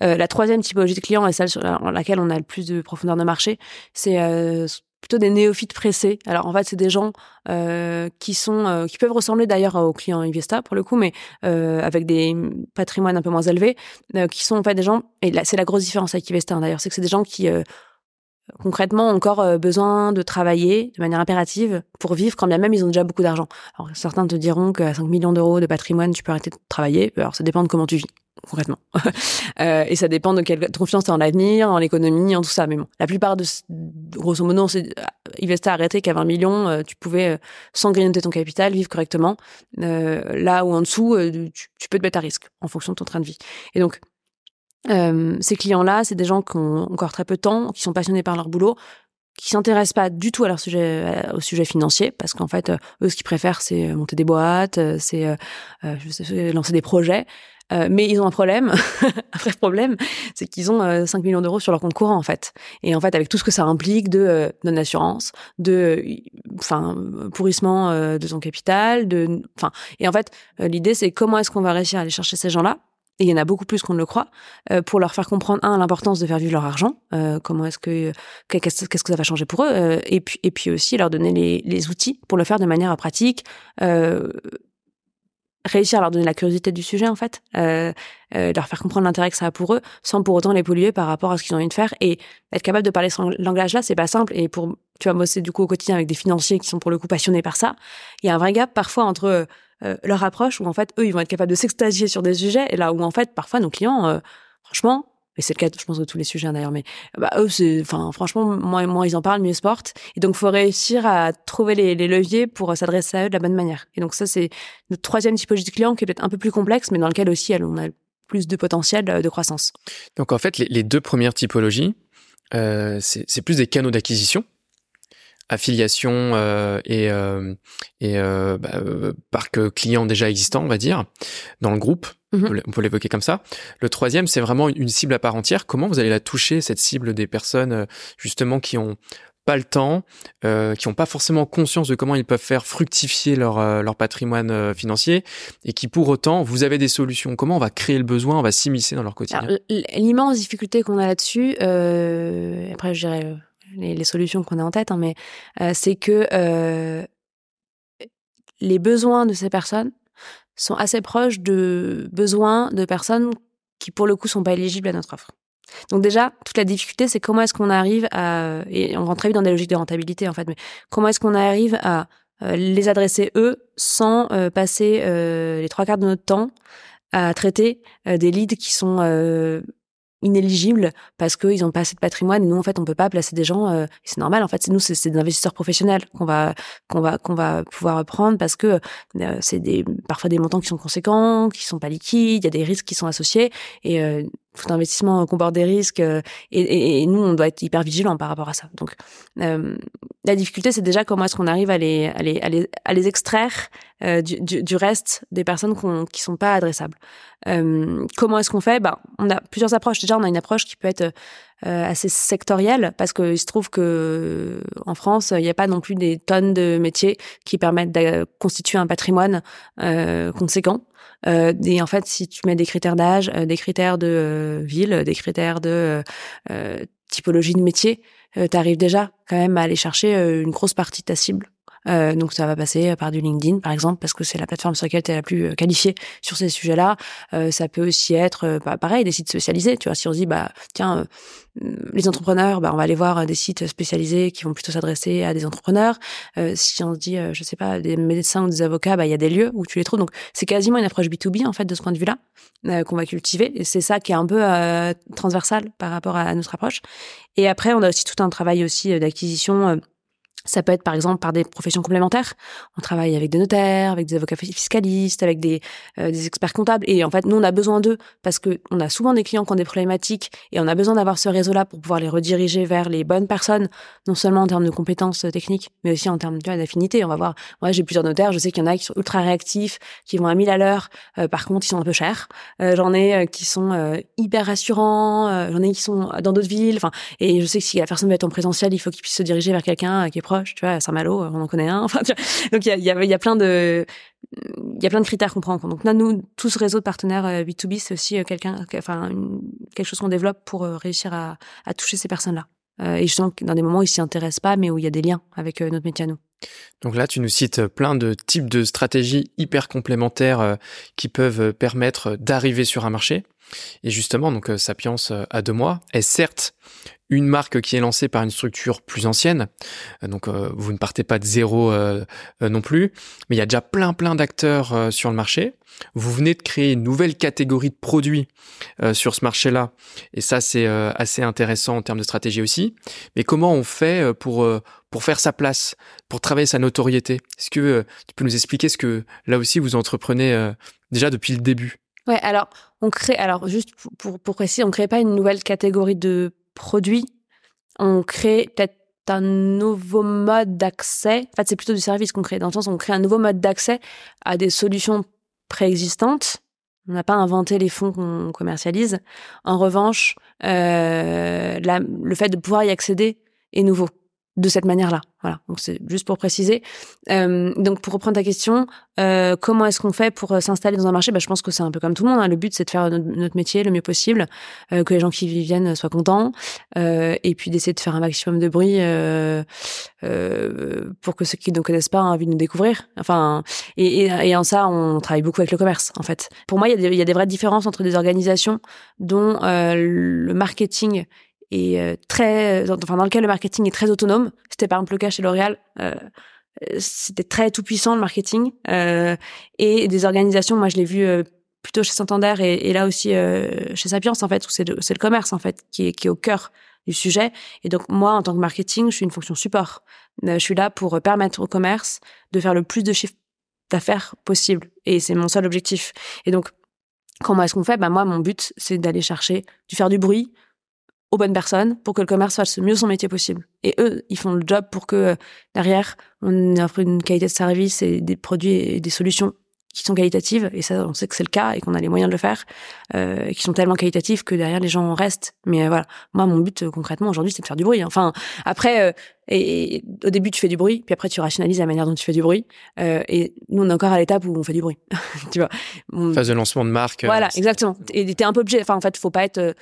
la troisième typologie de clients, et celle sur laquelle on a le plus de profondeur de marché, c'est plutôt des néophytes pressés. Alors en fait, c'est des gens euh, qui sont euh, qui peuvent ressembler d'ailleurs aux clients Investa pour le coup, mais euh, avec des patrimoines un peu moins élevés, euh, qui sont en fait des gens et là c'est la grosse différence avec Investa hein, d'ailleurs, c'est que c'est des gens qui euh, concrètement ont encore besoin de travailler de manière impérative pour vivre quand bien même ils ont déjà beaucoup d'argent. Alors certains te diront qu'à 5 millions d'euros de patrimoine, tu peux arrêter de travailler. Alors ça dépend de comment tu vis concrètement. euh, et ça dépend de quelle confiance tu en l'avenir, en l'économie, en tout ça. Mais bon, la plupart de, grosso modo, c'est Investa a arrêté qu'à 20 millions, euh, tu pouvais, euh, sans grignoter ton capital, vivre correctement. Euh, là où en dessous, tu, tu, peux te mettre à risque en fonction de ton train de vie. Et donc, ces clients-là, c'est des gens qui ont encore très peu de temps, qui sont passionnés par leur boulot, qui s'intéressent pas du tout à leur sujet au sujet financier parce qu'en fait eux ce qu'ils préfèrent c'est monter des boîtes c'est euh, lancer des projets euh, mais ils ont un problème, un vrai problème, c'est qu'ils ont 5 euh, millions d'euros sur leur compte courant en fait. Et en fait, avec tout ce que ça implique de euh, non-assurance, de, enfin, pourrissement de ton capital, de, enfin, et en fait, l'idée c'est comment est-ce qu'on va réussir à aller chercher ces gens-là? Et il y en a beaucoup plus qu'on ne le croit, pour leur faire comprendre un l'importance de faire vivre leur argent, comment est-ce que qu'est-ce que ça va changer pour eux, et puis et puis aussi leur donner les, les outils pour le faire de manière pratique, réussir à leur donner la curiosité du sujet en fait, euh, euh, leur faire comprendre l'intérêt que ça a pour eux, sans pour autant les polluer par rapport à ce qu'ils ont envie de faire et être capable de parler ce langage-là, c'est pas simple. Et pour tu vas bosser du coup au quotidien avec des financiers qui sont pour le coup passionnés par ça, il y a un vrai gap parfois entre euh, leur approche où en fait eux ils vont être capables de s'extasier sur des sujets et là où en fait parfois nos clients, euh, franchement et c'est le cas, je pense, de tous les sujets hein, d'ailleurs. Mais bah, eux, c'est, enfin, franchement, moins, ils en parlent, mieux ils se portent. Et donc, faut réussir à trouver les, leviers pour s'adresser à eux de la bonne manière. Et donc, ça, c'est notre troisième typologie de client qui est peut-être un peu plus complexe, mais dans lequel aussi, on a plus de potentiel de croissance. Donc, en fait, les, deux premières typologies, euh, c'est plus des canaux d'acquisition affiliation euh, et, euh, et euh, bah, euh, parc client déjà existant, on va dire, dans le groupe. Mhm. On peut l'évoquer comme ça. Le troisième, c'est vraiment une cible à part entière. Comment vous allez la toucher, cette cible des personnes euh, justement qui ont pas le temps, euh, qui n'ont pas forcément conscience de comment ils peuvent faire fructifier leur, euh, leur patrimoine financier et qui pour autant, vous avez des solutions? Comment on va créer le besoin, on va s'immiscer dans leur quotidien? L'immense difficulté qu'on a là-dessus, après je dirais les, les solutions qu'on a en tête, hein, mais c'est que les besoins de ces personnes sont assez proches de besoins de personnes qui, pour le coup, sont pas éligibles à notre offre. Donc déjà, toute la difficulté, c'est comment est-ce qu'on arrive à, et on rentre très vite dans des logiques de rentabilité en fait, mais comment est-ce qu'on arrive à euh, les adresser eux sans euh, passer euh, les trois quarts de notre temps à traiter des leads qui sont inéligibles parce qu'ils ont pas assez de patrimoine et nous en fait on peut pas placer des gens euh, c'est normal en fait nous c'est des investisseurs professionnels qu'on va qu'on va qu'on va pouvoir prendre parce que euh, c'est des parfois des montants qui sont conséquents qui sont pas liquides il y a des risques qui sont associés et euh, tout investissement comporte des risques et, et, nous on doit être hyper vigilant par rapport à ça. Donc la difficulté c'est déjà comment est-ce qu'on arrive à les à les à les, extraire du, du, reste des personnes qui sont pas adressables. Comment est-ce qu'on fait? Bah on a plusieurs approches. Déjà, on a une approche qui peut être euh, assez sectorielle parce qu'il se trouve que en France, il n'y a pas non plus des tonnes de métiers qui permettent de constituer un patrimoine euh, conséquent. Euh, et en fait, si tu mets des critères d'âge, euh, des critères de euh, ville, des critères de typologie de métier, tu arrives déjà quand même à aller chercher une grosse partie de ta cible Euh, donc ça va passer par du LinkedIn par exemple parce que c'est la plateforme sur laquelle tu es la plus qualifiée sur ces sujets-là. ça peut aussi être bah, pareil des sites spécialisés. Tu vois, si on se dit bah tiens les entrepreneurs, bah, on va aller voir des sites spécialisés qui vont plutôt s'adresser à des entrepreneurs. si on se dit, je sais pas, des médecins ou des avocats, bah, il y a des lieux où tu les trouves. Donc, c'est quasiment une approche B2B, en fait, de ce point de vue-là, qu'on va cultiver. Et c'est ça qui est un peu transversal par rapport à notre approche. Et après, on a aussi tout un travail aussi d'acquisition ça peut être par exemple par des professions complémentaires. On travaille avec des notaires, avec des avocats fiscalistes, avec des, euh, des experts comptables. Et en fait, nous, on a besoin d'eux parce que on a souvent des clients qui ont des problématiques et on a besoin d'avoir ce réseau-là pour pouvoir les rediriger vers les bonnes personnes, non seulement en termes de compétences euh, techniques, mais aussi en termes d'affinité. On va voir. Moi, j'ai plusieurs notaires. Je sais qu'il y en a qui sont ultra réactifs, qui vont à 1000 à l'heure. Euh, par contre, ils sont un peu chers. J'en ai qui sont hyper rassurants. J'en ai qui sont dans d'autres villes. Enfin, et je sais que si la personne veut être en présentiel, il faut qu'il puisse se diriger vers quelqu'un qui est proche tu vois, Saint-Malo, on en connaît un. Donc il y a, y, y a, plein de il y a plein de critères qu'on prend en compte. Donc là, nous, tout ce réseau de partenaires B2B, euh, c'est aussi euh, quelqu'un, enfin, quelque chose qu'on développe pour euh, réussir à, toucher ces personnes-là. et justement, dans des moments où ils s'y intéressent pas, mais où il y a des liens avec notre métier à nous. Donc là, tu nous cites plein de types de stratégies hyper complémentaires qui peuvent permettre d'arriver sur un marché. Et justement, donc Sapiens à deux mois est certes une marque qui est lancée par une structure plus ancienne. Euh, donc euh, vous ne partez pas de zéro euh, non plus, mais il y a déjà plein plein d'acteurs sur le marché. Vous venez de créer une nouvelle catégorie de produits sur ce marché-là, et ça c'est assez intéressant en termes de stratégie aussi. Mais comment on fait pour pour faire sa place, pour travailler sa notoriété? Est-ce que tu peux nous expliquer ce que là aussi vous entreprenez déjà depuis le début? Ouais, alors on crée, alors juste pour, pour préciser, on crée pas une nouvelle catégorie de produit, on crée peut-être un nouveau mode d'accès. En fait, c'est plutôt du service qu'on crée. Dans le sens on crée un nouveau mode d'accès à des solutions préexistantes. On n'a pas inventé les fonds qu'on commercialise. En revanche, euh, le fait de pouvoir y accéder est nouveau de cette manière-là. Voilà, donc c'est juste pour préciser. Euh, donc pour reprendre ta question, euh, comment est-ce qu'on fait pour euh, s'installer dans un marché? Bah, Je pense que c'est un peu comme tout le monde. Hein. Le but, c'est de faire notre, métier le mieux possible, euh, que les gens qui y viennent soient contents, euh, et puis d'essayer de faire un maximum de bruit euh, pour que ceux qui ne connaissent pas aient envie de nous découvrir. Enfin, et, et, et, en ça, on travaille beaucoup avec le commerce, en fait. Pour moi, il y, il y a des vraies différences entre des organisations dont le marketing et euh, très, enfin dans lequel le marketing est très autonome. C'était par exemple le cas chez L'Oréal. Euh, c'était très tout puissant le marketing euh, et des organisations. Moi, je l'ai vu euh, plutôt chez Santander et, et là aussi euh, chez Sapiens en fait, où c'est le, commerce en fait qui est, qui est au cœur du sujet. Et donc moi, en tant que marketing, je suis une fonction support. je suis là pour permettre au commerce de faire le plus de chiffre d'affaires possible. Et c'est mon seul objectif. Et donc, comment est-ce qu'on fait? Bah Moi, mon but, c'est d'aller chercher, du faire du bruit, aux bonnes personnes pour que le commerce fasse le mieux son métier possible. Et eux, ils font le job pour que euh, derrière, on offre une qualité de service et des produits et des solutions qui sont qualitatives. Et ça, on sait que c'est le cas et qu'on a les moyens de le faire, euh, qui sont tellement qualitatifs que derrière les gens restent. Mais euh, voilà, moi, mon but euh, concrètement aujourd'hui, c'est de faire du bruit. Enfin, après, et, au début, tu fais du bruit, puis après, tu rationalises la manière dont tu fais du bruit. et nous, on est encore à l'étape où on fait du bruit. tu vois? Phase de lancement de marque. Voilà, exactement. Et t'es un peu obligé. Enfin, en fait, faut pas être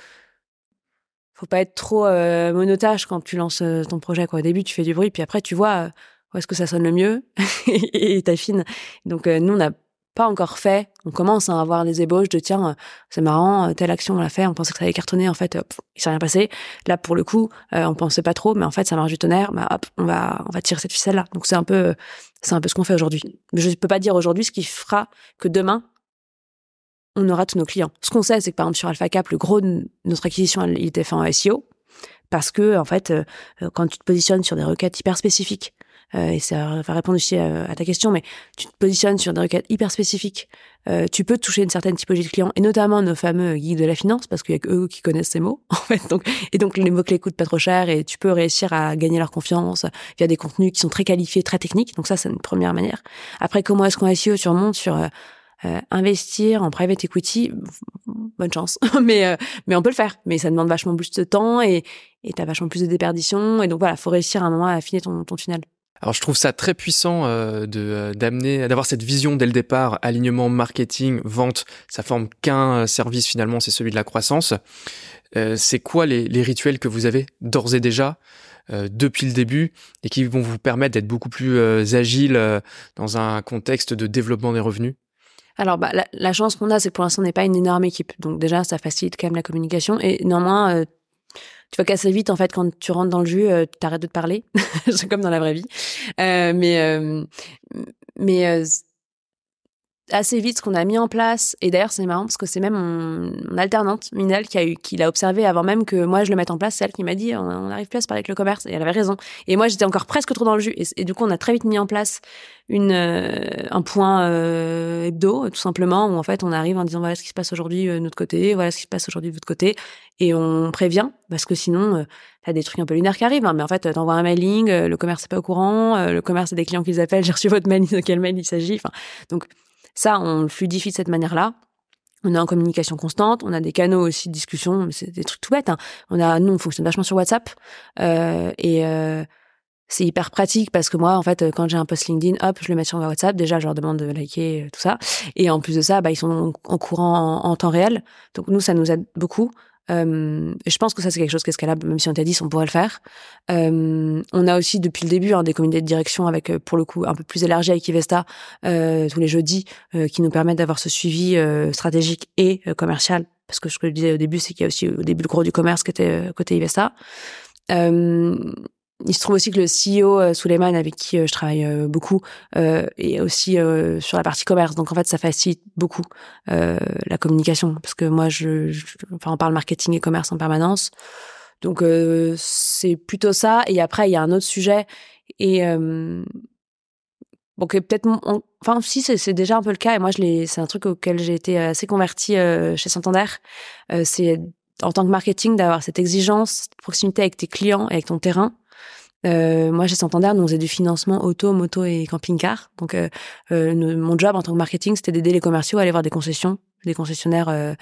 faut pas être trop euh, monotage quand tu lances euh, ton projet. Quoi. Au début, tu fais du bruit, puis après, tu vois euh, où est-ce que ça sonne le mieux et t'affines. Donc, nous, on n'a pas encore fait. On commence à avoir des ébauches de tiens, c'est marrant, telle action on l'a fait, on pensait que ça allait cartonner, en fait, hop, il s'est rien passé. Là, pour le coup, on pensait pas trop, mais en fait, ça marche du tonnerre. Bah, hop, on va, on va tirer cette ficelle là. Donc, c'est un peu, c'est un peu ce qu'on fait aujourd'hui. Mais je peux pas dire aujourd'hui ce qui fera que demain on aura tous nos clients. Ce qu'on sait, c'est que par exemple sur AlphaCap, le gros de notre acquisition, il était fait en SEO parce que en fait, euh, quand tu te positionnes sur des requêtes hyper spécifiques, euh, et ça va répondre aussi à, ta question, mais tu te positionnes sur des requêtes hyper spécifiques, euh, tu peux toucher une certaine typologie de clients, et notamment nos fameux guides de la finance, parce qu'il y a que eux qui connaissent ces mots, en fait. Donc, et donc les mots-clés coûtent pas trop cher, et tu peux réussir à gagner leur confiance via des contenus qui sont très qualifiés, très techniques. Donc ça, c'est une première manière. Après, comment est-ce qu'on SEO surmonte sur euh, investir en private equity, bonne chance. mais euh, mais on peut le faire. Mais ça demande vachement plus de temps et et t'as vachement plus de déperdition. Et donc voilà, faut réussir à un moment à affiner ton ton tunnel. Alors je trouve ça très puissant euh, de d'amener d'avoir cette vision dès le départ, alignement marketing, vente, ça forme qu'un service finalement, c'est celui de la croissance. c'est quoi les, les rituels que vous avez d'ores et déjà depuis le début et qui vont vous permettre d'être beaucoup plus agile dans un contexte de développement des revenus? Alors, bah, la, chance qu'on a, c'est que pour l'instant, on n'est pas une énorme équipe. Donc déjà, ça facilite quand même la communication. Et néanmoins, tu vas casser vite en fait quand tu rentres dans le jus, euh, tu arrêtes de te parler. c'est comme dans la vraie vie. Euh, mais euh, mais assez vite ce qu'on a mis en place. Et d'ailleurs, c'est marrant parce que c'est même mon, alternante, Minel, qui a eu, qui l'a observé avant même que moi je le mette en place. C'est elle qui m'a dit, on n'arrive plus à se parler avec le commerce. Et elle avait raison. Et moi, j'étais encore presque trop dans le jus. Et, du coup, on a très vite mis en place une, euh, un point euh, hebdo, tout simplement, où en fait, on arrive en disant, voilà ce qui se passe aujourd'hui euh, de notre côté, voilà ce qui se passe aujourd'hui de votre côté. Et on prévient, parce que sinon, t'as des trucs un peu lunaires qui arrivent. Hein. mais en fait, t'envoies un mailing, le commerce n'est pas au courant, le commerce a des clients qui les appellent, j'ai reçu votre mail, de quel mail il s'agit. Enfin, donc, ça, on le fluidifie de cette manière-là. On est en communication constante, on a des canaux aussi de discussion, c'est des trucs tout bêtes. Hein. On a, nous, on fonctionne vachement sur WhatsApp euh, et euh, c'est hyper pratique parce que moi, en fait, quand j'ai un post LinkedIn, hop, je le mets sur WhatsApp. Déjà, je leur demande de liker euh, tout ça, et en plus de ça, bah, ils sont en, courant en, temps réel. Donc nous, ça nous aide beaucoup. Euh, je pense que ça c'est quelque chose qui est scalable, même si on t'a dit on pourrait le faire. Euh, on a aussi depuis le début hein, des comités de direction avec euh, pour le coup un peu plus élargi avec Ivesta euh, tous les jeudis qui nous permettent d'avoir ce suivi stratégique et commercial. Parce que ce que je disais au début, c'est qu'il y a aussi au début le gros du commerce qui était côté Ivesta. Il se trouve aussi que le CEO euh, Suleiman, avec qui euh, je travaille euh, beaucoup, est aussi sur la partie commerce. Donc en fait, ça facilite beaucoup la communication parce que moi, je, enfin, on parle marketing et commerce en permanence. Donc c'est plutôt ça. Et après, il y a un autre sujet et bon, peut-être, enfin si c'est déjà un peu le cas. Et moi, je c'est un truc auquel j'ai été assez convertie chez Santander. c'est en tant que marketing d'avoir cette exigence, cette proximité avec tes clients et avec ton terrain euh, moi, chez Santander, nous on du financement auto, moto et camping-car. Donc, euh, euh mon job en tant que marketing, c'était d'aider les commerciaux à aller voir des concessions, des concessionnaires euh,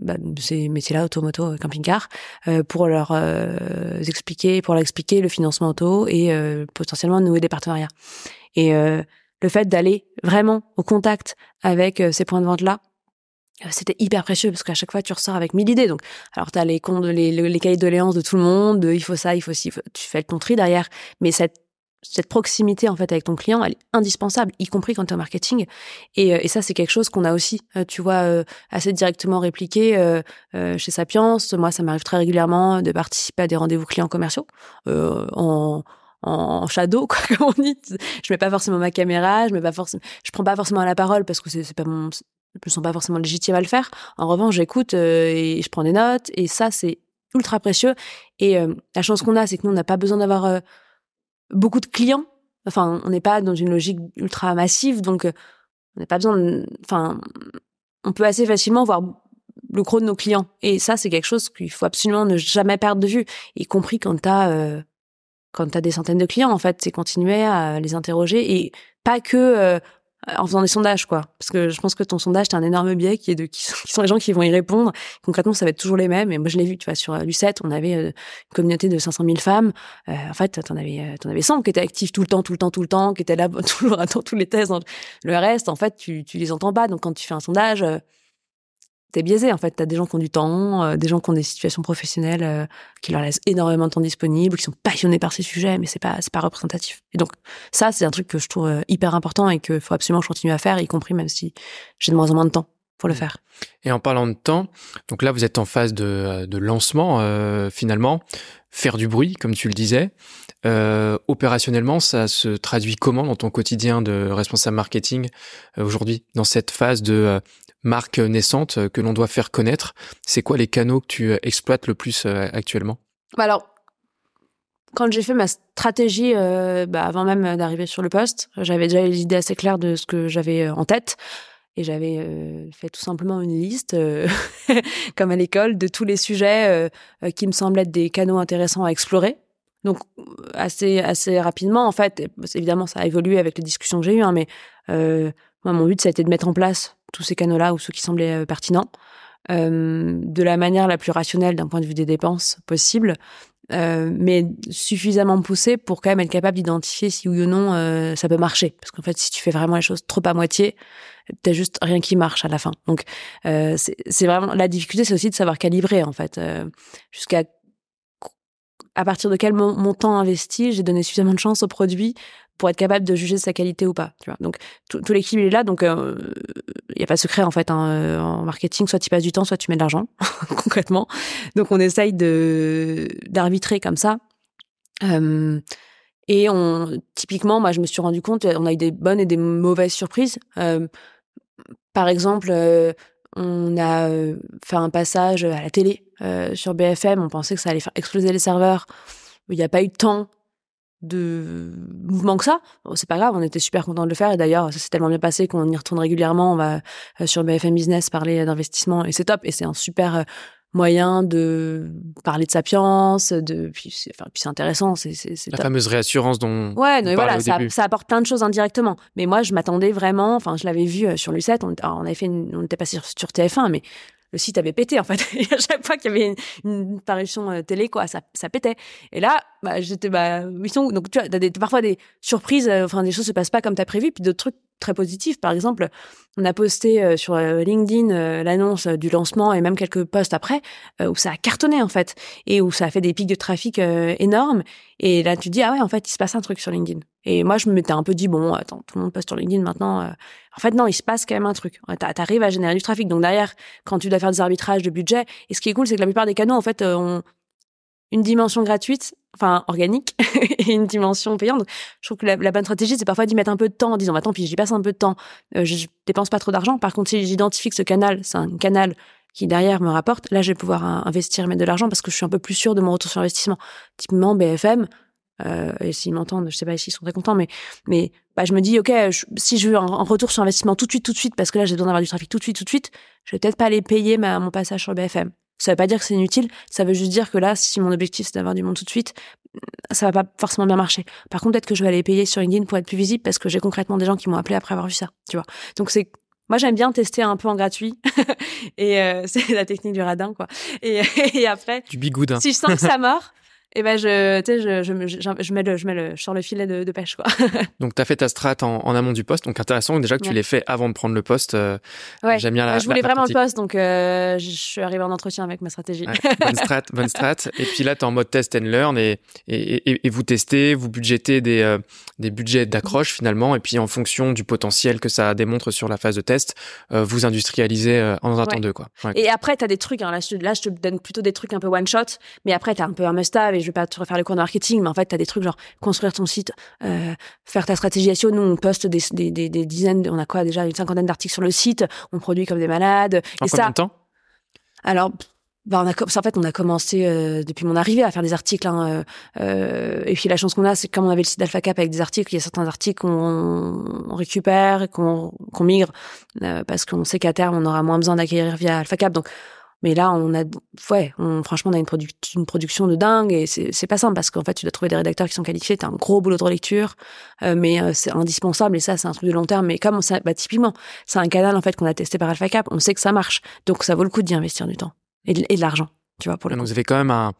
bah, de ces métiers-là, auto, moto, camping-car, pour leur expliquer, pour leur expliquer le financement auto et potentiellement nouer des partenariats. Et le fait d'aller vraiment au contact avec ces points de vente-là, c'était hyper précieux parce qu'à chaque fois tu ressors avec mille idées. Donc alors tu as les comptes les, les, cahiers de doléances de tout le monde il faut ça il faut ci tu fais ton tri derrière. Mais cette cette proximité en fait avec ton client elle est indispensable y compris quand tu es en marketing. Et, euh, et ça c'est quelque chose qu'on a aussi euh, tu vois assez directement répliqué chez Sapiens. Moi ça m'arrive très régulièrement de participer à des rendez-vous clients commerciaux en en shadow quoi comme on dit. Je mets pas forcément ma caméra je mets pas forcément je prends pas forcément la parole parce que c'est pas mon me sens pas forcément légitime à le faire. En revanche, j'écoute euh, et je prends des notes et ça c'est ultra précieux. Et euh, la chance qu'on a, c'est que nous on n'a pas besoin d'avoir euh, beaucoup de clients. Enfin, on n'est pas dans une logique ultra massive, donc on n'a pas besoin. Enfin, on peut assez facilement voir le gros de nos clients. Et ça, c'est quelque chose qu'il faut absolument ne jamais perdre de vue, y compris quand t'as quand t'as des centaines de clients. En fait, c'est continuer à les interroger et pas que en faisant des sondages, quoi. Parce que je pense que ton sondage, t'as un énorme biais qui est de qui sont, les gens qui vont y répondre. Concrètement, ça va être toujours les mêmes. Et moi, je l'ai vu, tu vois, sur euh, Lucette, on avait euh, une communauté de 500 000 femmes. Euh, en fait, t'en avais, t'en avais 100 qui étaient actifs tout le temps, tout le temps, tout le temps, qui étaient là toujours dans tous les tests. Le reste, en fait, tu, tu les entends pas. Donc, quand tu fais un sondage, t'es biaisé en fait. T'as des gens qui ont du temps, euh, des gens qui ont des situations professionnelles euh, qui leur laissent énormément de temps disponible, qui sont passionnés par ces sujets, mais c'est pas c'est pas représentatif. Et donc ça c'est un truc que je trouve euh, hyper important et qu'il faut absolument continuer à faire, y compris même si j'ai de moins en moins de temps pour le mmh. faire. Et en parlant de temps, donc là vous êtes en phase de, de lancement finalement, faire du bruit comme tu le disais. opérationnellement, ça se traduit comment dans ton quotidien de responsable marketing aujourd'hui, dans cette phase de marque naissante que l'on doit faire connaître. C'est quoi les canaux que tu euh, exploites le plus euh, actuellement? Bah Alors, quand j'ai fait ma stratégie, euh, bah avant même d'arriver sur le poste, j'avais déjà l'idée assez claire de ce que j'avais en tête. Et j'avais fait tout simplement une liste, comme à l'école, de tous les sujets qui me semblaient être des canaux intéressants à explorer. Donc assez assez rapidement, en fait, évidemment, ça a évolué avec les discussions que j'ai eues, hein, mais moi, mon but, ça a été de mettre en place tous ces canaux-là ou ceux qui semblaient euh, pertinents euh, de la manière la plus rationnelle d'un point de vue des dépenses possible, euh, mais suffisamment poussé pour quand même être capable d'identifier si oui ou non euh, ça peut marcher. Parce qu'en fait, si tu fais vraiment les choses trop à moitié, t'as juste rien qui marche à la fin. Donc, euh, c'est vraiment la difficulté, c'est aussi de savoir calibrer en fait, jusqu'à à partir de quel montant investi j'ai donné suffisamment de chance au produit pour être capable de juger sa qualité ou pas. Tu vois. Donc tout, l'équilibre est là. Donc il euh, y a pas de secret en fait hein, euh, en marketing. Soit tu passes du temps, soit tu mets de l'argent concrètement. Donc on essaye de d'arbitrer comme ça. Euh, et on typiquement, moi je me suis rendu compte, on a eu des bonnes et des mauvaises surprises. Euh, par exemple, euh, on a fait un passage à la télé sur BFM. On pensait que ça allait faire exploser les serveurs. Il n'y a pas eu de temps de mouvement que ça. c'est pas grave, on était super content de le faire et d'ailleurs ça s'est tellement bien passé qu'on y retourne régulièrement. On va euh, sur BFM Business parler d'investissement et c'est top et c'est un super euh, moyen de parler de sapiens, de puis c'est enfin, puis c'est intéressant, c'est c'est la fameuse réassurance dont ouais, non, voilà, ça, ça, apporte plein de choses indirectement. Mais moi, je m'attendais vraiment, enfin, je l'avais vu euh, sur Lucette, on, on avait fait, une, on était passé sur, sur TF1, mais le site avait pété en fait. À chaque fois qu'il y avait une, parution euh, télé, quoi, ça, ça pétait. Et là, bah, j'étais, bah, sont Donc tu vois, t'as des, parfois des surprises, euh, enfin des choses se passent pas comme t'as prévu, puis d'autres trucs très positifs. Par exemple, on a posté euh, sur LinkedIn l'annonce du lancement et même quelques posts après où ça a cartonné en fait et où ça a fait des pics de trafic énormes. Et là, tu dis ah ouais, en fait, il se passe un truc sur LinkedIn. Et moi, je me m'étais un peu dit bon, attends, tout le monde poste sur LinkedIn maintenant. En fait, non, il se passe quand même un truc. T'arrives à générer du trafic. Donc derrière, quand tu dois faire des arbitrages de budget, et ce qui est cool, c'est que la plupart des canaux, en fait, euh, ont une dimension gratuite, enfin organique, et une dimension payante. Je trouve que la, bonne stratégie, c'est parfois d'y mettre un peu de temps en disant, bah, tant j'y passe un peu de temps, euh, je dépense pas trop d'argent. Par contre, si j'identifie que ce canal, c'est un canal qui derrière me rapporte, là, je vais pouvoir euh, investir, mettre de l'argent parce que je suis un peu plus sûr de mon retour sur investissement. Typiquement, BFM, euh, et s'ils m'entendent, je sais pas s'ils sont très contents, mais mais bah, je me dis ok, si je veux un, retour sur investissement tout de suite, tout de suite, parce que là j'ai besoin d'avoir du trafic tout de suite, tout de suite, je vais peut-être pas aller payer ma, mon passage sur BFM. Ça veut pas dire que c'est inutile, ça veut juste dire que là, si mon objectif c'est d'avoir du monde tout de suite, ça va pas forcément bien marcher. Par contre, peut-être que je vais aller payer sur LinkedIn pour être plus visible parce que j'ai concrètement des gens qui m'ont appelé après avoir vu ça, tu vois. Donc c'est moi, j'aime bien tester un peu en gratuit. et euh, c'est la technique du radin, quoi. Et, et après, du bigoud. Si je sens que ça mord, et ben je, tu sais, je, je, je, je, mets le, je mets le, je sors le filet de, de pêche, quoi. donc, tu as fait ta strat en, en, amont du poste. Donc, intéressant déjà que tu l'aies fait avant de prendre le poste. Euh, ouais. J'aime bien la. Je voulais vraiment le poste, donc euh, je suis arrivé en entretien avec ma stratégie. bonne strat, bonne strat. Et puis là, tu es en mode test and learn et, et, et, et vous testez, vous budgétez des, euh, des budgets d'accroche finalement. Et puis, en fonction du potentiel que ça démontre sur la phase de test, vous industrialisez en un temps deux, quoi. Et après, tu as des trucs. Hein, là, je, là, je te donne plutôt des trucs un peu one shot. Mais après, tu as un peu un must-have je vais pas te refaire le cours de marketing, mais en fait, tu as des trucs genre construire ton site, euh, faire ta stratégie SEO. Nous, on poste des, des, des, des, dizaines, on a quoi déjà une cinquantaine d'articles sur le site, on produit comme des malades. En et combien ça, de temps? Alors, bah on a, en fait, on a commencé euh, depuis mon arrivée à faire des articles. Hein, euh, et puis la chance qu'on a, c'est que comme on avait le site d'Alpha Cap avec des articles, il y a certains articles qu'on récupère qu'on migre euh, parce qu'on sait qu'à terme, on aura moins besoin d'acquérir via Alpha Cap. Donc mais là, on a, ouais, on, franchement, on a une, une production de dingue et c'est pas simple parce qu'en fait, tu dois trouver des rédacteurs qui sont qualifiés. T'as un gros boulot de relecture, euh, mais euh, c'est indispensable et ça, c'est un truc de long terme. Mais comme ça, bah, typiquement, c'est un canal en fait qu'on a testé par AlphaCap, on sait que ça marche, donc ça vaut le coup d'y investir du temps et de, l'argent. Tu vois, pour le donc, vous avez quand même un,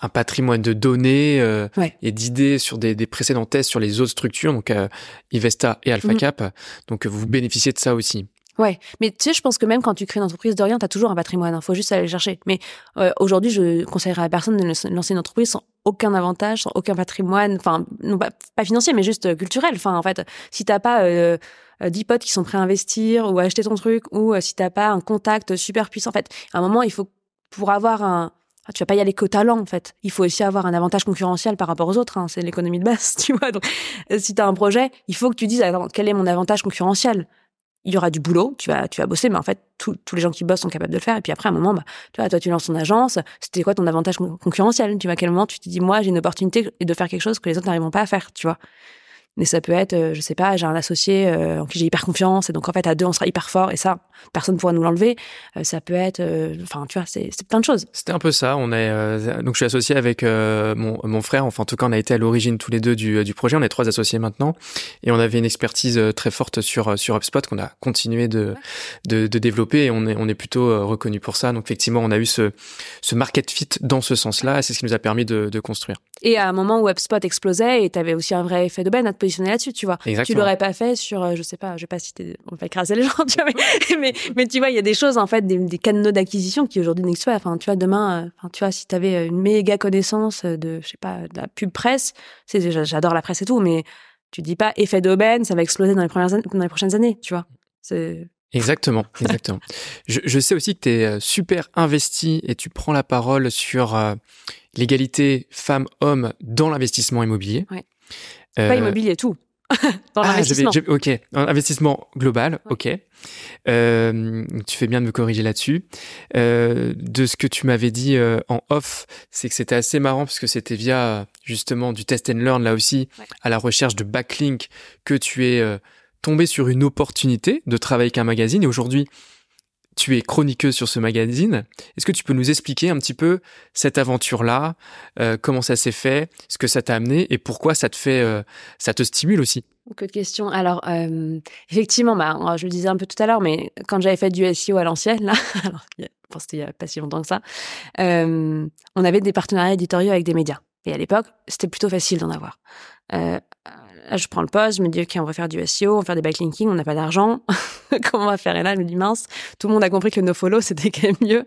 un patrimoine de données euh, et d'idées sur des, des, précédents tests sur les autres structures, donc Ivesta et AlphaCap. Mhm. Donc vous bénéficiez de ça aussi. Ouais, mais tu sais, je pense que même quand tu crées une entreprise d'Orient, tu as toujours un patrimoine, il hein. faut juste aller le chercher. Mais euh, aujourd'hui, je conseillerais à personne de lancer une entreprise sans aucun avantage, sans aucun patrimoine, enfin, pas, financier, mais juste euh, culturel. Enfin, en fait, si t'as pas euh, 10 euh, potes qui sont prêts à investir ou à acheter ton truc, ou si t'as pas un contact super puissant, en fait, à un moment, il faut, pour avoir un, ah, tu vas pas y aller qu'au talent en fait. Il faut aussi avoir un avantage concurrentiel par rapport aux autres. Hein. C'est l'économie de base, tu vois. Donc, si tu as un projet, il faut que tu dises quel est mon avantage concurrentiel? Il y aura du boulot, tu vas, tu vas bosser, mais en fait, tous les gens qui bossent sont capables de le faire. Et puis après, à un moment, bah, tu vois, toi, tu lances ton agence. C'était quoi ton avantage concurrentiel? Tu vois, à quel moment tu te dis, moi, j'ai une opportunité de faire quelque chose que les autres n'arriveront pas à faire, tu vois? Mais ça peut être, euh, je sais pas, j'ai un associé euh, en qui j'ai hyper confiance, et donc en fait à deux on sera hyper fort, et ça personne pourra nous l'enlever. Euh, ça peut être, enfin tu vois, c'est plein de choses. C'était un peu ça. On est donc je suis associé avec mon, mon frère. Enfin en tout cas on a été à l'origine tous les deux du, du projet. On est trois associés maintenant, et on avait une expertise très forte sur sur HubSpot qu'on a continué de, de, de développer, et on est on est plutôt reconnu pour ça. Donc effectivement on a eu ce ce market fit dans ce sens-là, et c'est ce qui nous a permis de, de construire. Et à un moment où HubSpot explosait, et tu avais aussi un vrai effet de ben positionner là-dessus, tu vois. Tu l'aurais pas fait sur, euh, je sais pas, je vais pas citer, on va écraser les gens, tu vois, mais, mais, tu vois, il y a des choses, en fait, des, des canaux d'acquisition qui aujourd'hui n'existent pas. Enfin, tu vois, demain, euh, enfin, tu vois, si tu avais une méga connaissance de, je sais pas, de la pub presse, c'est j'adore la presse et tout, mais tu dis pas effet d'aubaine, ça va exploser dans les premières dans les prochaines années, tu vois. C'est Exactement, exactement. je, je, sais aussi que tu es euh, super investi et tu prends la parole sur euh, l'égalité femmes-hommes dans l'investissement immobilier. Ouais. Euh, Pas immobilier, tout. dans ah, l'investissement. ok, investissement global, ok. Euh, tu fais bien de me corriger là-dessus. Euh, de ce que tu m'avais dit en off, c'est que c'était assez marrant parce que c'était via justement du test and learn là aussi, à la recherche de backlink que tu es tombé sur une opportunité de travailler avec un magazine et aujourd'hui, tu es chroniqueuse sur ce magazine. Est-ce que tu peux nous expliquer un petit peu cette aventure-là, euh, comment ça s'est fait, ce que ça t'a amené et pourquoi ça te fait, euh, ça te stimule aussi? Beaucoup de questions. Alors, euh, effectivement, bah, je le disais un peu tout à l'heure, mais quand j'avais fait du SEO à l'ancienne, là, alors, c'était il n'y a pas si longtemps que ça, on avait des partenariats éditoriaux avec des médias. Et à l'époque, c'était plutôt facile d'en avoir. Là, je prends le poste, je me dis, OK, on va faire du SEO, on va faire des backlinking, on n'a pas d'argent. Comment on va faire? Et là, je me dis, mince, tout le monde a compris que no follow, c'était quand même mieux.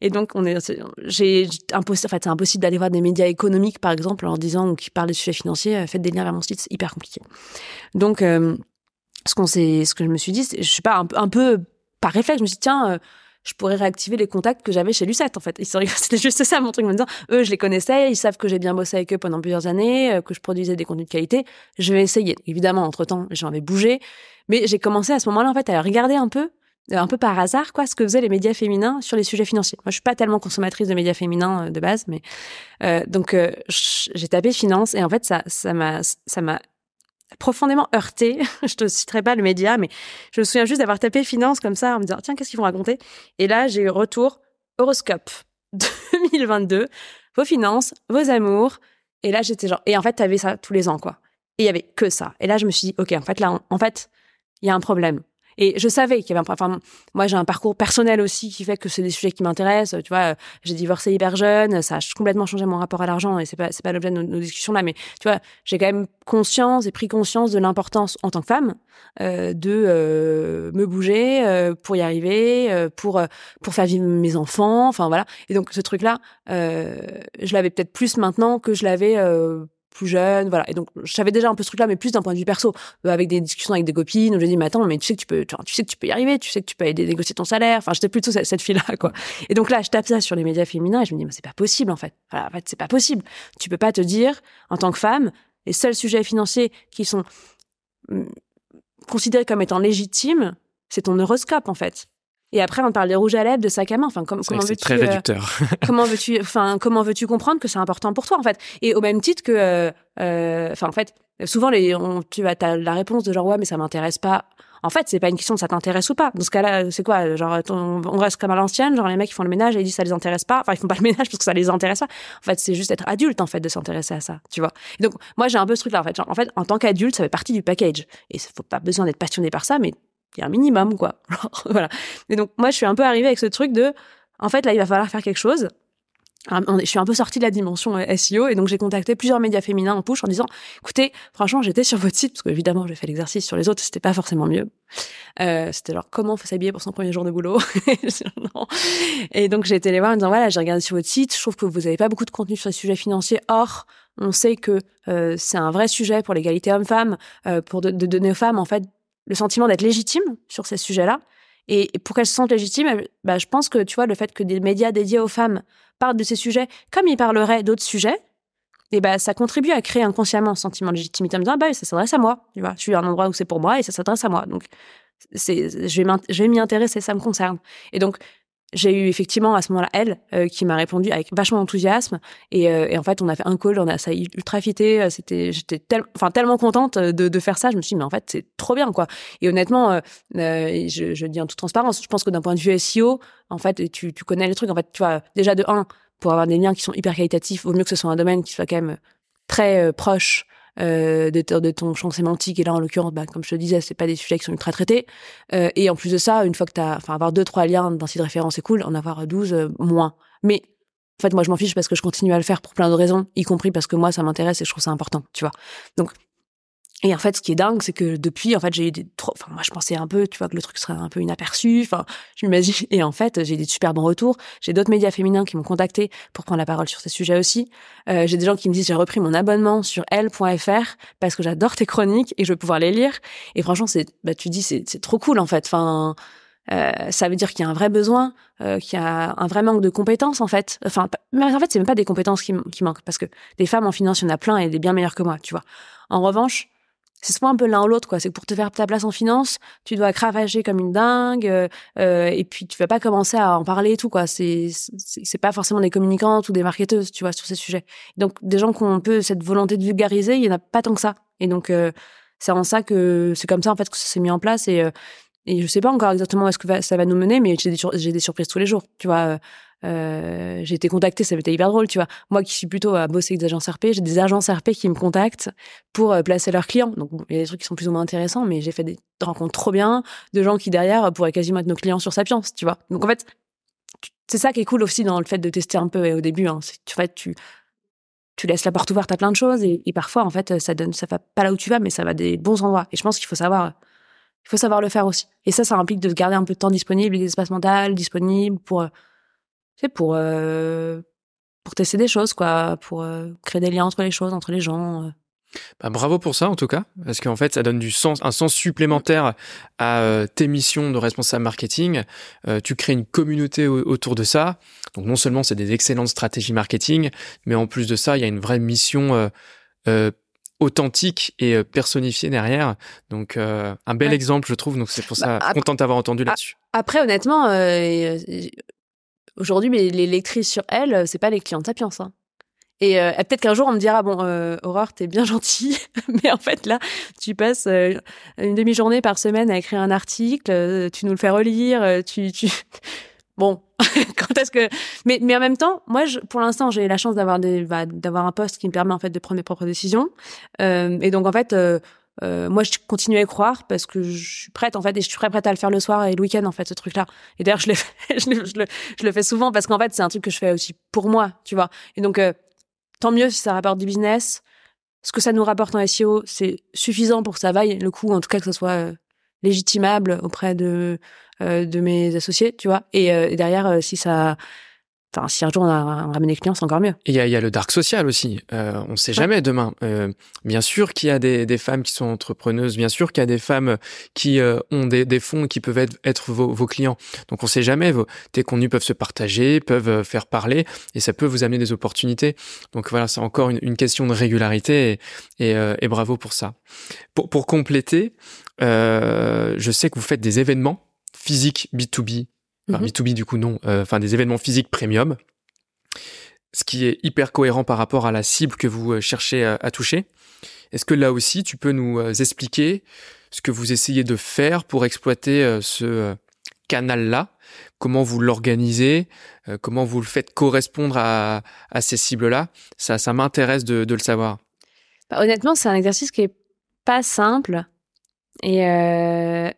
Et donc, on est, j'ai impossible, en fait, c'est impossible d'aller voir des médias économiques, par exemple, en disant, ou qui parlent des sujets financiers, euh, faites des liens vers mon site, c'est hyper compliqué. Donc, euh, ce qu'on s'est, ce que je me suis dit, je sais pas, un, peu par réflexe, je me suis dit, tiens, euh, je pourrais réactiver les contacts que j'avais chez Lucette, en fait. C'était juste ça, mon truc, me disant, eux, je les connaissais, ils savent que j'ai bien bossé avec eux pendant plusieurs années, euh, que je produisais des contenus de qualité. Je vais essayer. Évidemment, entre-temps, j'en vais bouger. Mais j'ai commencé à ce moment-là, en fait, à regarder un peu, euh, un peu par hasard, quoi, ce que faisaient les médias féminins sur les sujets financiers. Moi, je suis pas tellement consommatrice de médias féminins euh, de base, mais euh, donc j'ai tapé finance et en fait, ça, ça m'a profondément heurté. je te citerai pas le média, mais je me souviens juste d'avoir tapé finance comme ça en me disant tiens qu'est-ce qu'ils vont raconter? Et là j'ai eu retour horoscope 2022, vos finances, vos amours. Et là j'étais genre et en fait t'avais ça tous les ans quoi. Et il y avait que ça. Et là je me suis dit ok en fait là en fait il y a un problème. Et je savais qu'il y avait un enfin moi j'ai un parcours personnel aussi qui fait que c'est des sujets qui m'intéressent, tu vois, j'ai divorcé hyper jeune, ça a complètement changé mon rapport à l'argent et c'est pas c'est pas l'objet de nos, discussions là mais tu vois, j'ai quand même conscience et pris conscience de l'importance en tant que femme euh, de euh, me bouger euh, pour y arriver, euh, pour pour faire vivre mes enfants, enfin voilà. Et donc ce truc là je l'avais peut-être plus maintenant que je l'avais plus jeune, voilà. Et donc, j'avais déjà un peu ce truc-là, mais plus d'un point de vue perso, euh, avec des discussions avec des copines où j'ai dit, mais attends, mais tu sais que tu peux, tu, sais que tu peux y arriver, tu sais que tu peux aider négocier ton salaire. Enfin, j'étais plutôt cette, cette fille-là, quoi. Et donc là, je tape ça sur les médias féminins et je me dis, mais c'est pas possible, en fait. Voilà, en fait, c'est pas possible. Tu peux pas te dire, en tant que femme, les seuls sujets financiers qui sont hum, considérés comme étant légitimes, c'est ton horoscope, en fait. Et après, on parle des rouges à lèvres, de sac à main. Enfin, comment veux-tu très euh, réducteur. comment veux-tu, enfin, comment veux-tu comprendre que c'est important pour toi en fait? Et au même titre que, euh, euh, enfin, en fait, souvent les, on, tu as la réponse de genre ouais, mais ça m'intéresse pas. En fait, c'est pas une question de ça t'intéresse ou pas. Dans ce cas-là, c'est quoi? Genre, on reste comme à l'ancienne, genre les mecs qui font le ménage et ils disent ça les intéresse pas. Enfin, ils font pas le ménage parce que ça les intéresse pas. En fait, c'est juste être adulte en fait de s'intéresser à ça, tu vois. Et donc, moi, j'ai un peu ce truc-là en fait. Genre, en fait, en tant qu'adulte, ça fait partie du package. Et faut pas besoin d'être passionné par ça, mais il y a un minimum, quoi. voilà. Et donc, moi, je suis un peu arrivée avec ce truc de, en fait, là, il va falloir faire quelque chose. Je suis un peu sortie de la dimension euh, SEO et donc j'ai contacté plusieurs médias féminins en push en disant écoutez franchement j'étais sur votre site parce que évidemment j'ai fait l'exercice sur les autres c'était pas forcément mieux euh, c'était genre comment faut s'habiller pour son premier jour de boulot? Et donc j'ai été les voir en disant voilà j'ai regardé sur votre site je trouve que vous avez pas beaucoup de contenu sur les sujets financiers or on sait que euh, c'est un vrai sujet pour l'égalité homme-femme euh, pour de, de donner aux femmes en fait le sentiment d'être légitime sur ces sujets-là. Et, pour qu'elles se sentent légitimes, bah, je pense que tu vois le fait que des médias dédiés aux femmes parlent de ces sujets comme ils parleraient d'autres sujets, et bah ça contribue à créer inconsciemment un sentiment de légitimité en me disant ah, bah ça s'adresse à moi, tu vois, je suis à un endroit où c'est pour moi et ça s'adresse à moi. Donc je vais m'y intéresser, ça me concerne. Et donc j'ai eu effectivement à ce moment-là elle euh, qui m'a répondu avec vachement d'enthousiasme et, euh, et, en fait on a fait un call on a ça ultra fité euh, c'était j'étais enfin tellement contente de, de, faire ça. Je me suis dit mais en fait c'est trop bien quoi. Et honnêtement je, je dis en toute transparence je pense que d'un point de vue SEO en fait tu, tu connais les trucs en fait tu vois déjà de un pour avoir des liens qui sont hyper qualitatifs vaut mieux que ce soit un domaine qui soit quand même très proche euh, de, de, ton champ sémantique. Et là, en l'occurrence, bah, comme je te disais, c'est pas des sujets qui sont ultra traités. Euh, et en plus de ça, une fois que tu as, enfin, avoir deux, trois liens d'un site de référence, c'est cool. En avoir 12, euh, moins. Mais en fait, moi, je m'en fiche parce que je continue à le faire pour plein de raisons, y compris parce que moi, ça m'intéresse et je trouve ça important, tu vois. Donc, et en fait, ce qui est dingue, c'est que depuis, en fait, j'ai eu des trop, enfin, moi, je pensais un peu, tu vois, que le truc serait un peu inaperçu. Enfin, je m'imagine. Et en fait, j'ai des super bons retours. J'ai d'autres médias féminins qui m'ont contacté pour prendre la parole sur ces sujets aussi. Euh, j'ai des gens qui me disent, j'ai repris mon abonnement sur l.fr parce que j'adore tes chroniques et je veux pouvoir les lire. Et franchement, c'est, bah, tu dis, c'est, c'est trop cool, en fait. Enfin, euh, ça veut dire qu'il y a un vrai besoin, euh, qu'il y a un vrai manque de compétences en fait. Enfin, mais en fait, c'est même pas des compétences qui, qui manquent parce que des femmes en finance, il y en a plein et des bien meilleures que moi, tu vois. En revanche, c'est souvent un peu l'un ou l'autre quoi. C'est que pour te faire ta place en finance tu dois cravager comme une dingue euh, euh, et puis tu vas pas commencer à en parler et tout quoi. C'est c'est pas forcément des communicantes ou des marketeuses tu vois sur ces sujets. Donc des gens qui ont cette volonté de vulgariser il y en a pas tant que ça. Et donc euh, c'est en ça que c'est comme ça en fait que ça s'est mis en place. Et et je sais pas encore exactement où est-ce que ça va nous mener mais j'ai des, j'ai des surprises tous les jours tu vois euh, j'ai été contactée, ça été hyper drôle, tu vois. Moi qui suis plutôt à bosser avec des agences RP, j'ai des agences RP qui me contactent pour euh, placer leurs clients. Donc il y a des trucs qui sont plus ou moins intéressants, mais j'ai fait des rencontres trop bien de gens qui derrière pourraient quasiment être nos clients sur Sapiens, tu vois. Donc en fait, c'est ça qui est cool aussi dans le fait de tester un peu au début. Hein. En fait, tu tu laisses la porte ouverte à plein de choses et, parfois en fait ça donne ça va pas là où tu vas, mais ça va des bons endroits. Et je pense qu'il faut savoir faut savoir le faire aussi. Et ça, ça implique de garder un peu de temps disponible, des espaces mentaux disponibles pour c'est pour euh, pour tester des choses quoi, pour euh, créer des liens entre les choses, entre les gens. Euh. Bah, bravo pour ça en tout cas, parce qu'en fait ça donne du sens, un sens supplémentaire à tes missions de responsable marketing. tu crées une communauté autour de ça. Donc non seulement c'est des excellentes stratégies marketing, mais en plus de ça il y a une vraie mission authentique et personnifiée derrière. Donc un bel exemple je trouve. Donc c'est pour ça bah, content d'avoir entendu là-dessus. Après honnêtement, Aujourd'hui, mais les lectrices sur elle, euh, c'est pas les clients Sapiens. Hein. Et euh, peut-être qu'un jour, on me dira, bon, euh, Aurore, t'es bien gentille, mais en fait, là, tu passes euh, une demi-journée par semaine à écrire un article, tu nous le fais relire, tu... tu... Bon, quand est-ce que... Mais, mais en même temps, moi, je, pour l'instant, j'ai la chance d'avoir des, bah, d'avoir un poste qui me permet, en fait, de prendre mes propres décisions. et donc, en fait euh, moi, je continue à y croire parce que je suis prête, en fait, et je suis prête à le faire le soir et le week-end, en fait, ce truc-là. Et d'ailleurs, je, je, le, je, le, je le fais souvent parce qu'en fait, c'est un truc que je fais aussi pour moi, tu vois. Et donc, euh, tant mieux si ça rapporte du business. Ce que ça nous rapporte en SEO, c'est suffisant pour que ça vaille le coup, en tout cas que ce soit euh, légitimable auprès de de mes associés, tu vois. Et, et derrière, si ça Enfin, si un jour on, a, ramène des clients, c'est encore mieux. Il y a, y a, le dark social aussi. Euh, on ne sait jamais demain. Euh, bien sûr qu'il y a des, des, femmes qui sont entrepreneuses. Bien sûr qu'il y a des femmes qui euh, ont des, des, fonds qui peuvent être, être vos, vos, clients. Donc on ne sait jamais. Vos, tes contenus peuvent se partager, peuvent faire parler, et ça peut vous amener des opportunités. Donc voilà, c'est encore une, une, question de régularité, et, et, et, bravo pour ça. Pour, pour compléter, je sais que vous faites des événements physiques B2B Enfin, B2B, mhm. du coup, non. Euh, enfin, des événements physiques premium. Ce qui est hyper cohérent par rapport à la cible que vous euh, cherchez à, toucher. Est-ce que là aussi, tu peux nous euh, expliquer ce que vous essayez de faire pour exploiter ce canal-là? Comment vous l'organisez? Comment vous le faites correspondre à, à ces cibles-là? Ça, ça m'intéresse de, de, le savoir. Bah, honnêtement, c'est un exercice qui est pas simple. Et euh...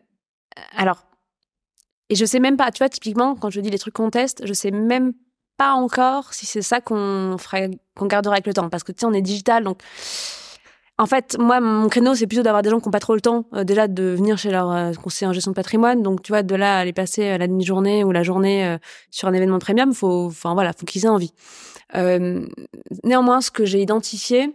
alors, et je sais même pas, tu vois, typiquement, quand je dis les trucs qu'on teste, je sais même pas encore si c'est ça qu'on qu'on gardera avec le temps. Parce que, tu sais, on est digital, donc. En fait, moi, mon créneau, c'est plutôt d'avoir des gens qui n'ont pas trop le temps, euh, déjà, de venir chez leur euh, conseiller en gestion de patrimoine. Donc, tu vois, de là, aller passer euh, la demi-journée ou la journée sur un événement premium, faut, enfin, voilà, faut qu'ils aient envie. néanmoins, ce que j'ai identifié,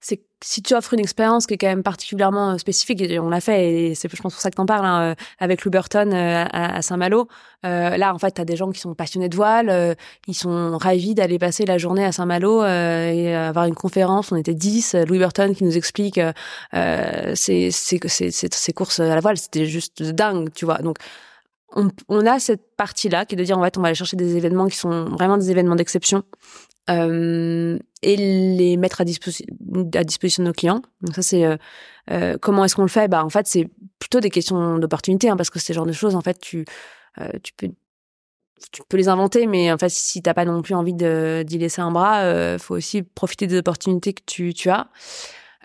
c'est si tu offres une expérience qui est quand même particulièrement euh, spécifique, et on l'a fait, et c'est je pense pour ça que t'en parles, hein, euh, avec Luberton euh, à, Saint-Malo, là en fait t'as des gens qui sont passionnés de voile, ils sont ravis d'aller passer la journée à Saint-Malo et avoir une conférence, on était 10, Louis Burton qui nous explique ses, ses, courses à la voile, c'était juste dingue, tu vois. Donc on, on a cette partie-là qui est de dire en fait on va aller chercher des événements qui sont vraiment des événements d'exception euh, et les mettre à, disposition à disposition de nos clients. Donc ça, c'est euh, euh, comment est-ce qu'on le fait? Bah en fait, c'est plutôt des questions d'opportunité, hein, parce que ces genre de choses, en fait, tu tu peux tu peux les inventer, mais en fait, si t'as pas non plus envie d'y laisser un bras, faut aussi profiter des opportunités que tu, tu as.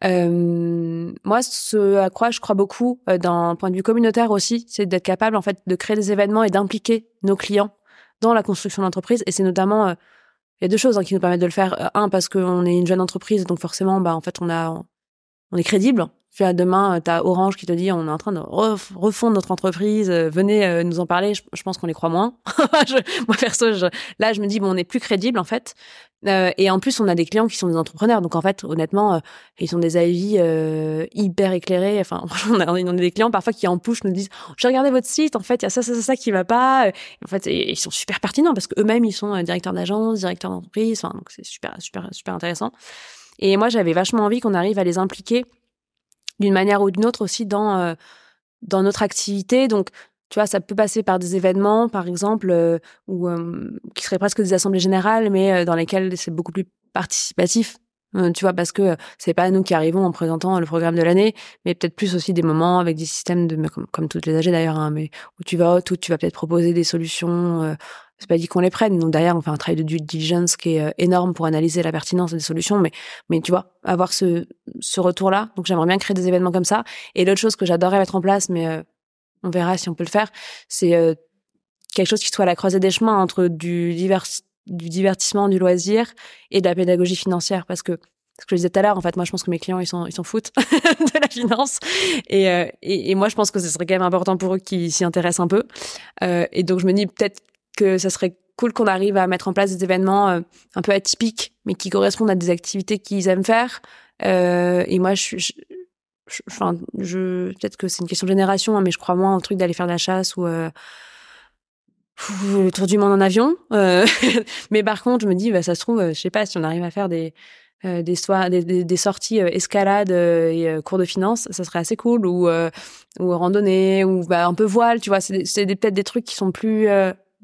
Moi, ce à quoi je crois beaucoup, d'un point de vue communautaire aussi, c'est d'être capable en fait de créer des événements et d'impliquer nos clients dans la construction d'entreprise. Et c'est notamment il y a deux choses hein, qui nous permettent de le faire. Euh, un, parce qu'on est une jeune entreprise, donc forcément, bah, en fait, on a, on est crédible. Tu vois, demain, tu as Orange qui te dit on est en train de refondre notre entreprise, venez nous en parler. Je, pense qu'on les croit moins. moi, perso, là, je me dis, bon, on est plus crédible, en fait. Euh, et en plus, on a des clients qui sont des entrepreneurs. Donc, en fait, honnêtement, euh, ils ont des avis euh, hyper éclairés. Enfin, on a, on a des clients parfois qui en push nous disent J'ai regardé votre site, en fait, il y a ça, ça, ça, ça qui va pas. en fait, ils sont super pertinents parce qu'eux-mêmes, ils sont directeurs d'agence, directeurs d'entreprise. Enfin, donc, c'est super, super, super intéressant. Et moi, j'avais vachement envie qu'on arrive à les impliquer d'une manière ou d'une autre aussi dans, dans notre activité. Donc, tu vois, ça peut passer par des événements, par exemple, euh, ou euh, qui seraient presque des assemblées générales, mais euh, dans lesquelles c'est beaucoup plus participatif. tu vois, parce que c'est pas nous qui arrivons en présentant le programme de l'année, mais peut-être plus aussi des moments avec des systèmes de, comme, toutes les AG d'ailleurs, hein, mais où tu vas, où tu vas peut-être proposer des solutions. C'est pas dit qu'on les prenne. Donc derrière, on fait un travail de due diligence qui est énorme pour analyser la pertinence des solutions, mais mais tu vois, avoir ce ce retour-là. Donc j'aimerais bien créer des événements comme ça. Et l'autre chose que j'adorerais mettre en place, mais on verra si on peut le faire. C'est euh, quelque chose qui soit à la croisée des chemins entre du, du divertissement, du loisir et de la pédagogie financière. Parce que, ce que je disais tout à l'heure, en fait, moi, je pense que mes clients, ils s'en ils s'en foutent de la finance. Euh, et, et, moi, je pense que ce serait quand même important pour eux qu'ils s'y intéressent un peu. Euh, et donc, je me dis peut-être que ça serait cool qu'on arrive à mettre en place des événements un peu atypiques, mais qui correspondent à des activités qu'ils aiment faire. et moi, je, je, enfin, je, peut-être que c'est une question de génération, hein, mais je crois moins au truc d'aller faire de la chasse ou euh, le tour du monde en avion. Euh, mais par contre, je me dis, bah, ça se trouve, euh, je sais pas, si on arrive à faire des des, des, des, sorties escalade et cours de finance, ça serait assez cool ou ou randonnée ou bah, un peu voile, tu vois, c'est peut-être des trucs qui sont plus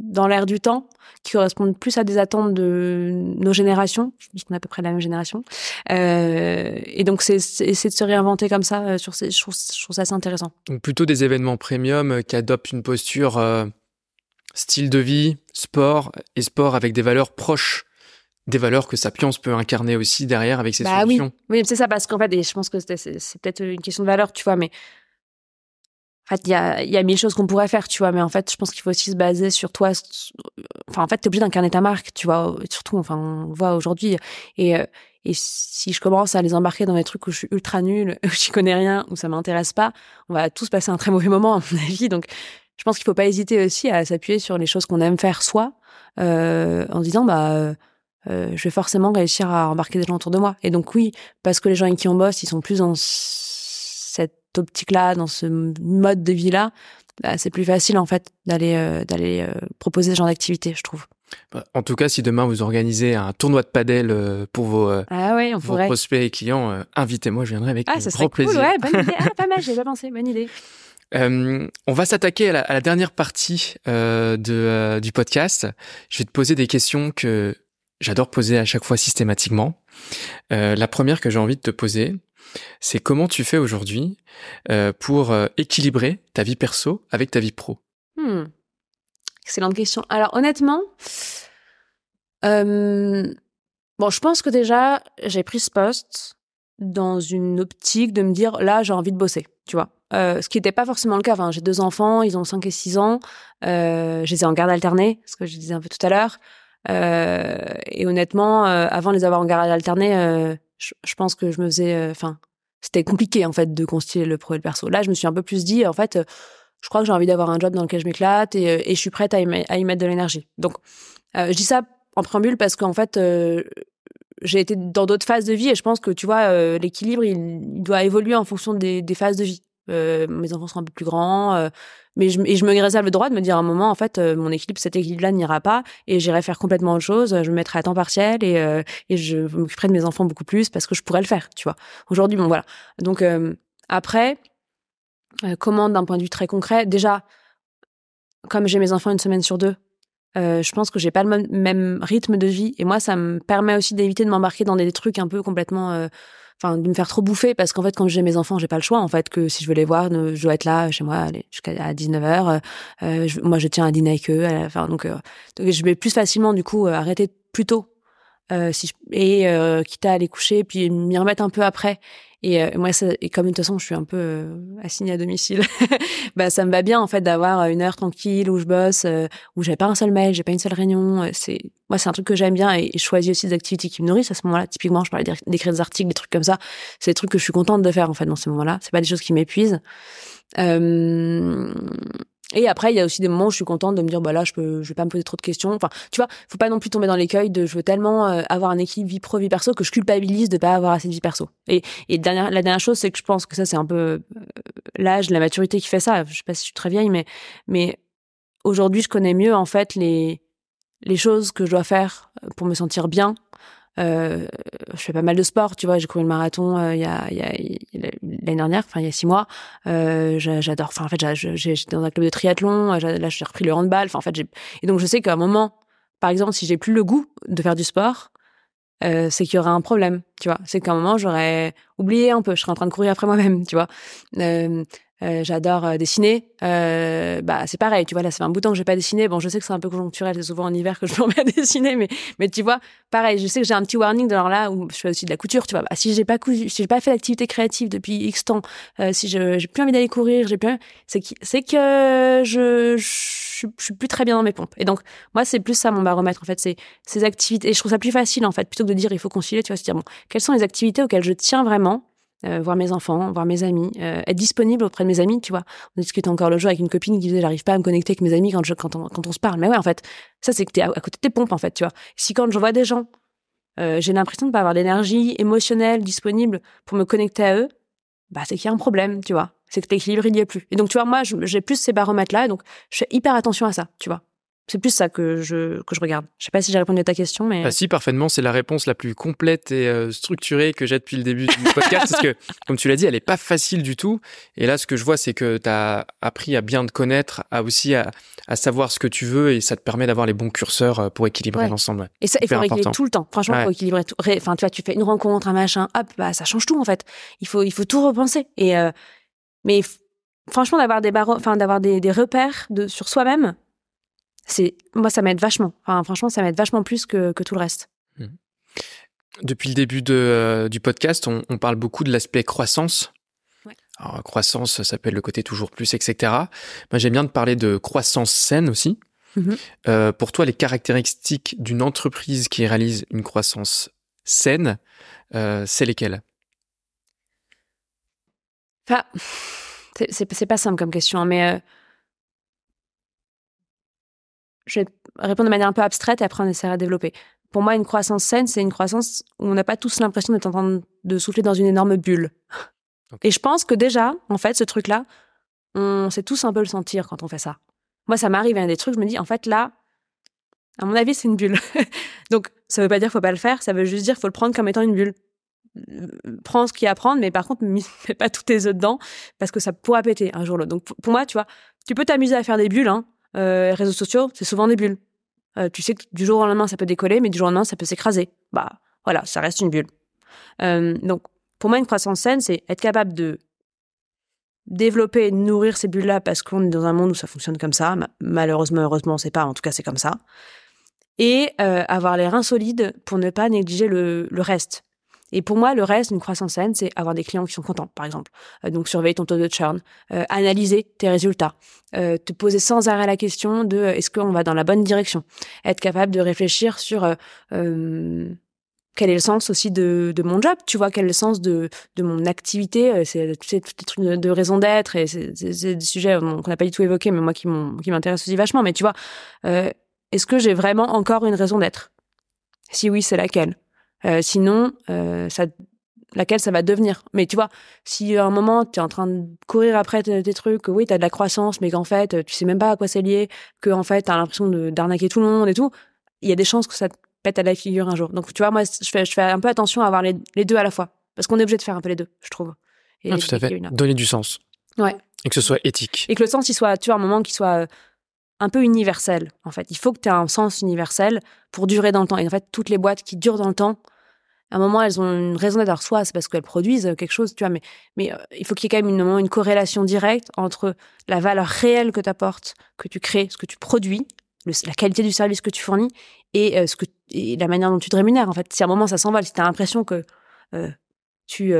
dans l'air du temps, qui correspondent plus à des attentes de nos générations. Je pense qu'on est à peu près de la même génération. Euh, et donc, c'est essayer de se réinventer comme ça. Euh, sur ces, je, trouve, je trouve ça assez intéressant. Donc, plutôt des événements premium euh, qui adoptent une posture euh, style de vie, sport, et sport avec des valeurs proches des valeurs que Sapiens peut incarner aussi derrière avec ses bah solutions. Oui, oui c'est ça, parce qu'en fait, et je pense que c'est peut-être une question de valeur, tu vois, mais fait, il y a, y a mille choses qu'on pourrait faire, tu vois, mais en fait, je pense qu'il faut aussi se baser sur toi. Enfin, en fait, t'es obligé d'incarner ta marque, tu vois, surtout, enfin, on voit aujourd'hui. Et, euh, et si je commence à les embarquer dans des trucs où je suis ultra nulle, où j'y connais rien, où ça m'intéresse pas, on va tous passer un très mauvais moment, à mon avis. Donc, je pense qu'il faut pas hésiter aussi à s'appuyer sur les choses qu'on aime faire soi, euh, en disant, bah, euh, je vais forcément réussir à embarquer des gens autour de moi. Et donc, oui, parce que les gens avec qui on bosse, ils sont plus cette optique-là, dans ce mode de vie-là, bah, c'est plus facile en fait d'aller euh, d'aller euh, proposer ce genre d'activité, je trouve. Bah, en tout cas, si demain vous organisez un tournoi de padel euh, pour vos, ah ouais, vos prospects et clients, invitez-moi, je viendrai avec ah, ça grand plaisir. Cool, ouais, bonne idée. Ah, pas mal, j'ai pas pensé, bonne idée. on va s'attaquer à, à, la dernière partie de, du podcast. Je vais te poser des questions que j'adore poser à chaque fois systématiquement. la première que j'ai envie de te poser, c'est comment tu fais aujourd'hui euh, pour euh, équilibrer ta vie perso avec ta vie pro? Hmm. Excellente question. Alors honnêtement, euh, bon, je pense que déjà j'ai pris ce poste dans une optique de me dire là j'ai envie de bosser, tu vois. ce qui n'était pas forcément le cas. J'ai deux enfants, ils ont 5 et 6 ans. je les ai en garde alternée, ce que je disais un peu tout à l'heure. Et honnêtement, avant de les avoir en garde alternée, je, pense que je me faisais, euh, enfin, c'était compliqué en fait de constituer le pro et le perso. Là, je me suis un peu plus dit, en fait, je crois que j'ai envie d'avoir un job dans lequel je m'éclate et, euh, et, je suis prête à y, à y mettre de l'énergie. Donc, euh, je dis ça en préambule parce qu'en fait, j'ai été dans d'autres phases de vie et je pense que tu vois, l'équilibre, il, doit évoluer en fonction des, des phases de vie. Mes enfants sont un peu plus grands, mais je, et je me réserve le droit de me dire à un moment, en fait, euh, mon équilibre, cet équilibre-là n'ira pas et j'irai faire complètement autre chose. Je me mettrai à temps partiel et, euh, je m'occuperai de mes enfants beaucoup plus parce que je pourrais le faire, tu vois. Aujourd'hui, bon, voilà. Donc, euh, après, comment, d'un point de vue très concret, déjà, comme j'ai mes enfants une semaine sur deux, je pense que j'ai pas le même rythme de vie et moi, ça me permet aussi d'éviter de m'embarquer dans des trucs un peu complètement enfin de me faire trop bouffer parce qu'en fait quand j'ai mes enfants j'ai pas le choix en fait que si je veux les voir je dois être là chez moi jusqu'à 19h euh, euh moi je tiens à dîner avec eux enfin donc, euh, donc, je vais plus facilement du coup euh, arrêter plus tôt euh, si je, et quitte à aller coucher puis m'y remettre un peu après Et euh, moi, et comme de toute façon, je suis un peu euh, assignée à domicile, bah ça me va bien en fait d'avoir une heure tranquille où je bosse, où j'ai pas un seul mail, j'ai pas une seule réunion. C'est moi, c'est un truc que j'aime bien et, je choisis aussi des activités qui me nourrissent à ce moment-là. Typiquement, je parlais d'écrire des articles, des trucs comme ça. C'est des trucs que je suis contente de faire en fait dans ces moments-là. C'est pas des choses qui m'épuisent. Euh, et après, il y a aussi des moments où je suis contente de me dire, bah là, je peux, vais pas me poser trop de questions. Enfin, tu vois, faut pas non plus tomber dans l'écueil de, je veux tellement euh, avoir un équilibre vie pro vie perso que je culpabilise de pas avoir assez de vie perso. Et, la dernière chose, c'est que je pense que ça, c'est un peu euh, l'âge, la maturité qui fait ça. Je sais pas si je suis très vieille, mais, mais aujourd'hui, je connais mieux en fait les, choses que je dois faire pour me sentir bien je fais pas mal de sport, tu vois. J'ai couru le marathon euh, il y a, l'année dernière, enfin il y a six mois. Euh, j'adore. Enfin en fait, j'étais dans un club de triathlon. Là, j'ai repris le handball. Enfin en fait, et donc je sais qu'à un moment, par exemple, si j'ai plus le goût de faire du sport, euh, c'est qu'il y aura un problème, tu vois. C'est qu'à un moment, j'aurais oublié un peu. Je serais en train de courir après moi-même, tu vois. Euh, euh, j'adore euh, dessiner. Euh, bah c'est pareil, tu vois là, c'est un bout de temps que j'ai pas dessiné. Bon, je sais que c'est un peu conjoncturel, c'est souvent en hiver que je me remets à dessiner, mais mais tu vois, pareil, je sais que j'ai un petit warning de là où je fais aussi de la couture, tu vois. Bah, si j'ai pas cousu, si j'ai pas fait d'activité créative depuis X temps, euh, si je j'ai plus envie d'aller courir, j'ai plus, c'est c'est que je, je je suis plus très bien dans mes pompes. Et donc, moi, c'est plus ça mon baromètre, en fait, c'est ces activités. Et je trouve ça plus facile, en fait, plutôt que de dire il faut concilier, tu vois, se dire, bon, quelles sont les activités auxquelles je tiens vraiment euh, voir mes enfants, voir mes amis, euh, être disponible auprès de mes amis, tu vois. On discutait encore le jour avec une copine qui disait j'arrive pas à me connecter avec mes amis quand je quand on, quand on se parle. Mais ouais, en fait, ça c'est que t'es à, à côté de tes pompes en fait, tu vois. Si quand je vois des gens, euh, j'ai l'impression de pas avoir d'énergie émotionnelle disponible pour me connecter à eux, bah c'est qu'il y a un problème, tu vois. C'est que l'équilibre il y est plus. Et donc tu vois, moi j'ai plus ces baromètres là, donc je fais hyper attention à ça, tu vois. C'est plus ça que je, que je regarde. Je sais pas si j'ai répondu à ta question, mais. Ah si, parfaitement. C'est la réponse la plus complète et euh, structurée que j'ai depuis le début du podcast. parce que, comme tu l'as dit, elle est pas facile du tout. Et là, ce que je vois, c'est que tu as appris à bien te connaître, à aussi à, à, savoir ce que tu veux et ça te permet d'avoir les bons curseurs euh, pour équilibrer l'ensemble. Et ça, il faut équilibrer tout le temps. Franchement, il faut équilibrer tout. Enfin, tu vois, tu fais une rencontre, un machin, hop, bah, ça change tout, en fait. Il faut, il faut tout repenser. Et, euh, mais franchement, d'avoir des barreaux, enfin, d'avoir des, des repères de, sur soi-même, c'est moi ça m'aide vachement. Enfin, franchement, ça m'aide vachement plus que, que, tout le reste. Mmh. Depuis le début de, euh, du podcast, on, on, parle beaucoup de l'aspect croissance. Ouais. Alors, croissance, ça peut être le côté toujours plus, etc. Moi, j'aime bien de parler de croissance saine aussi. Mmh. Euh, pour toi, les caractéristiques d'une entreprise qui réalise une croissance saine, euh, c'est lesquelles? Enfin, c'est pas simple comme question, hein, mais je vais répondre de manière un peu abstraite et après on essaiera de développer. Pour moi, une croissance saine, c'est une croissance où on n'a pas tous l'impression d'être en train de souffler dans une énorme bulle. Et je pense que déjà, en fait, ce truc-là, on sait tous un peu le sentir quand on fait ça. Moi, ça m'arrive, il y a des trucs, je me dis, en fait, là, à mon avis, c'est une bulle. Donc, ça veut pas dire qu'il faut pas le faire, ça veut juste dire qu'il faut le prendre comme étant une bulle. Prends ce qu'il y a à prendre, mais par contre, ne mets pas tous tes œufs dedans, parce que ça pourra péter un jour l'autre. Donc, pour moi, tu vois, tu peux t'amuser à faire des bulles, hein, euh, réseaux sociaux, c'est souvent des bulles. Euh, tu sais que du jour au lendemain, ça peut décoller, mais du jour au lendemain, ça peut s'écraser. Bah, voilà, ça reste une bulle. Euh, donc, pour moi, une croissance saine, c'est être capable de développer et nourrir ces bulles-là parce qu'on est dans un monde où ça fonctionne comme ça. Malheureusement, heureusement, c'est pas. En tout cas, c'est comme ça. Et avoir les reins solides pour ne pas négliger le reste. Et pour moi, le reste, une croissance saine, c'est avoir des clients qui sont contents, par exemple. Euh, donc, surveiller ton taux de churn, euh, analyser tes résultats, euh, te poser sans arrêt la question de est-ce qu'on va dans la bonne direction, être capable de réfléchir sur quel est le sens aussi de, de, mon job, tu vois, quel est le sens de, de mon activité, c'est tu sais, tous trucs de, raison d'être, et c'est des sujets qu'on n'a pas du tout évoqués, mais moi qui m'intéressent aussi vachement. Mais tu vois, est-ce que j'ai vraiment encore une raison d'être? Si oui, c'est laquelle? Euh, sinon, euh, ça, laquelle ça va devenir? Mais tu vois, si à un moment tu es en train de courir après tes, trucs, oui, tu as de la croissance, mais qu'en fait, tu sais même pas à quoi c'est lié, que en fait, tu as l'impression d'arnaquer tout le monde et tout, il y a des chances que ça te pète à la figure un jour. Donc tu vois, moi, je fais, je fais un peu attention à avoir les, les deux à la fois. Parce qu'on est obligé de faire un peu les deux, je trouve. Et tout à fait. Donner du sens. Ouais. Et que ce soit éthique. Et que le sens, il soit, tu vois, un moment qui soit un peu universel, en fait. Il faut que tu aies un sens universel pour durer dans le temps. Et en fait, toutes les boîtes qui durent dans le temps, à un moment, elles ont une raison d'être. Soit c'est parce qu'elles produisent quelque chose, tu vois, mais, mais euh, il faut qu'il y ait quand même une, corrélation directe entre la valeur réelle que tu apportes, que tu crées, ce que tu produis, la qualité du service que tu fournis et, euh, ce que, et la manière dont tu te rémunères. En fait, si à un moment ça s'envole, si tu as l'impression que euh, tu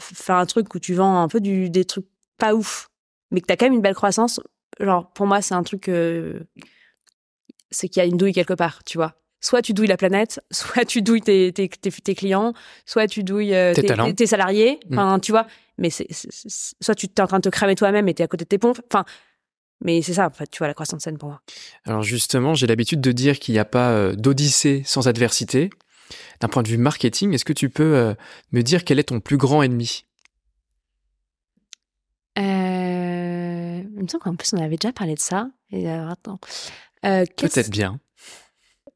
fais un truc où tu vends un peu du, des trucs pas ouf, mais que tu as quand même une belle croissance, genre pour moi c'est un truc c'est qu'il y a une douille quelque part, tu vois. Soit tu douilles la planète, soit tu douilles tes, tes, tes, clients, soit tu douilles tes, tes, salariés, mm. enfin tu vois. Mais c'est, soit tu es en train de te cramer toi-même et tu es à côté de tes pompes. Enfin, mais c'est ça, en fait, tu vois, la croissance saine pour moi. Alors justement, j'ai l'habitude de dire qu'il n'y a pas d'odyssée sans adversité. D'un point de vue marketing, est-ce que tu peux euh, me dire quel est ton plus grand ennemi? Euh, Il me semble qu'en plus on avait déjà parlé de ça. Et, euh, attends. Peut-être bien.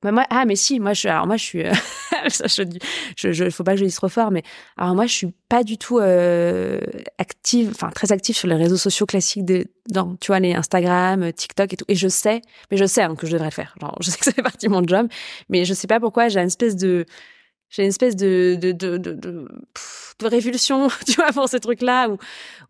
Bah, moi, ah mais si, moi je, alors moi je suis, ça je, je, faut pas que je dise trop fort, mais alors moi je suis pas du tout active, enfin très active sur les réseaux sociaux classiques de, dans, tu vois les Instagram, TikTok et tout. Et je sais, mais je sais hein, que je devrais le faire. Genre, je sais que ça fait partie de mon job, mais je sais pas pourquoi j'ai une espèce de j'ai une espèce de de, de, de, de, révulsion, tu vois, pour ces trucs-là, où,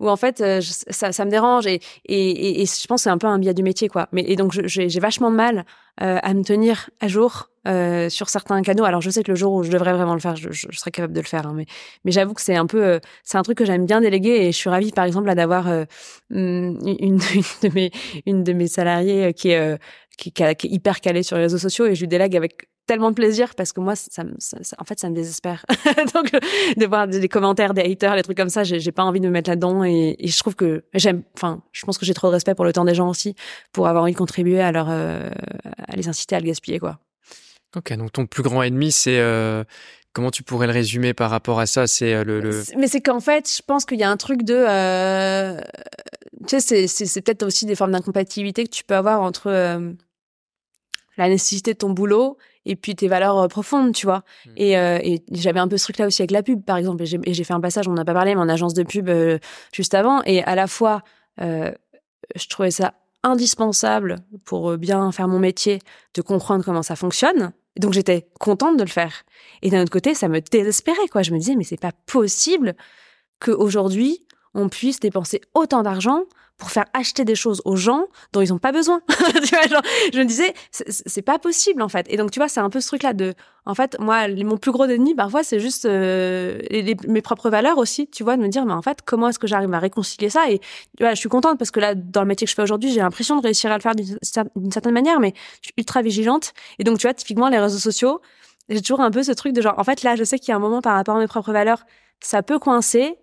où en fait, euh, ça, ça me dérange et, et, et, je pense que c'est un peu un biais du métier, quoi. Mais et donc j'ai vachement de mal euh, à me tenir à jour euh, sur certains canaux. Alors je sais que le jour où je devrais vraiment le faire, je, je, serais capable de le faire, hein, mais mais j'avoue que c'est un peu, c'est un truc que j'aime bien déléguer et je suis ravie, par exemple, d'avoir une, une, de mes une de mes salariés qui est qui, qui, est hyper calée sur les réseaux sociaux et je lui délègue avec tellement de plaisir parce que moi, ça, en fait, ça me désespère. Donc, de voir des commentaires des haters, les trucs comme ça, j'ai pas envie de me mettre là-dedans et, je trouve que j'aime, enfin, je pense que j'ai trop de respect pour le temps des gens aussi pour avoir envie de contribuer à leur, euh, à les inciter à le gaspiller, quoi. Ok, donc ton plus grand ennemi, c'est euh, comment tu pourrais le résumer par rapport à ça? C'est euh, le, Mais c'est qu'en fait, je pense qu'il y a un truc de, tu sais, c'est peut-être aussi des formes d'incompatibilité que tu peux avoir entre la nécessité de ton boulot et puis tes valeurs euh, profondes, tu vois. Mmh. Et, euh, et j'avais un peu ce truc-là aussi avec la pub, par exemple. Et j'ai fait un passage, on n'a pas parlé, mais en agence de pub euh, juste avant. Et à la fois, je trouvais ça indispensable pour bien faire mon métier, de comprendre comment ça fonctionne. Donc j'étais contente de le faire. Et d'un autre côté, ça me désespérait, quoi. Je me disais, mais c'est pas possible qu'aujourd'hui, on puisse dépenser autant d'argent pour faire acheter des choses aux gens dont ils n'ont pas besoin. tu vois, genre, je me disais, c'est pas possible en fait. Et donc tu vois, c'est un peu ce truc-là de, en fait, moi, mon plus gros ennemi parfois, c'est juste euh, mes propres valeurs aussi. Tu vois, de me dire, mais en fait, comment est-ce que j'arrive à réconcilier ça? Et vois, je suis contente parce que là, dans le métier que je fais aujourd'hui, j'ai l'impression de réussir à le faire d'une certaine manière, mais je suis ultra vigilante. Et donc tu vois, typiquement les réseaux sociaux, j'ai toujours un peu ce truc de genre, en fait, là, je sais qu'il y a un moment par rapport à mes propres valeurs, ça peut coincer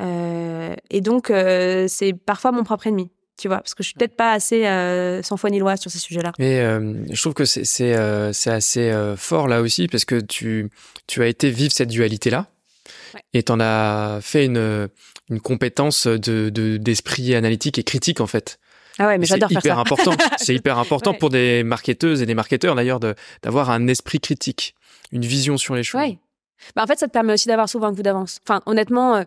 euh, et donc, euh, c'est parfois mon propre ennemi tu vois, parce que je suis peut-être pas assez euh, sans foi ni loi sur ces sujets-là. Mais je trouve que c'est c'est assez fort là aussi parce que tu tu as été vivre cette dualité là ouais. et t'en as fait une une compétence de d'esprit analytique et critique en fait. Ah ouais, mais j'adore faire ça. Important. c'est hyper important pour des marketeuses et des marketeurs d'ailleurs d'avoir un esprit critique, une vision sur les choses. Ouais. Bah en fait, ça te permet aussi d'avoir souvent un coup d'avance. Enfin, honnêtement,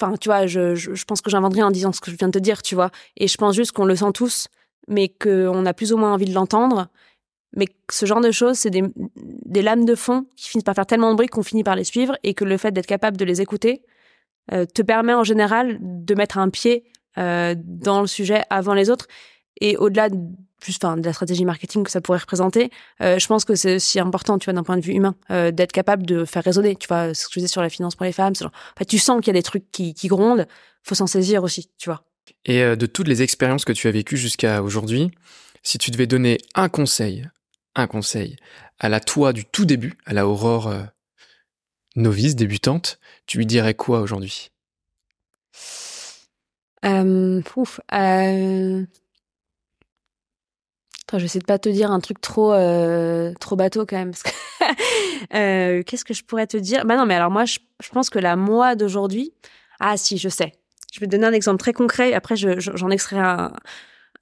Enfin, tu vois, je, je, pense que j'invente rien en disant ce que je viens de te dire, tu vois. Et je pense juste qu'on le sent tous, mais qu'on a plus ou moins envie de l'entendre. Mais ce genre de choses, c'est des, des, lames de fond qui finissent par faire tellement de bruit qu'on finit par les suivre et que le fait d'être capable de les écouter euh, te permet en général de mettre un pied euh, dans le sujet avant les autres. Et au-delà plus enfin de la stratégie marketing que ça pourrait représenter. Euh, je pense que c'est aussi important tu vois d'un point de vue humain euh, d'être capable de faire résonner tu vois ce que je disais sur la finance pour les femmes genre, tu sens qu'il y a des trucs qui, qui grondent faut s'en saisir aussi tu vois. Et euh, de toutes les expériences que tu as vécues jusqu'à aujourd'hui si tu devais donner un conseil un conseil à la toi du tout début à la Aurore novice débutante tu lui dirais quoi aujourd'hui? Je vais essayer de pas te dire un truc trop euh, trop bateau quand même. euh, Qu'est-ce que je pourrais te dire? Bah non, mais alors moi, je, pense que la moi d'aujourd'hui. Ah si, je sais. Je vais te donner un exemple très concret. Après, j'en je,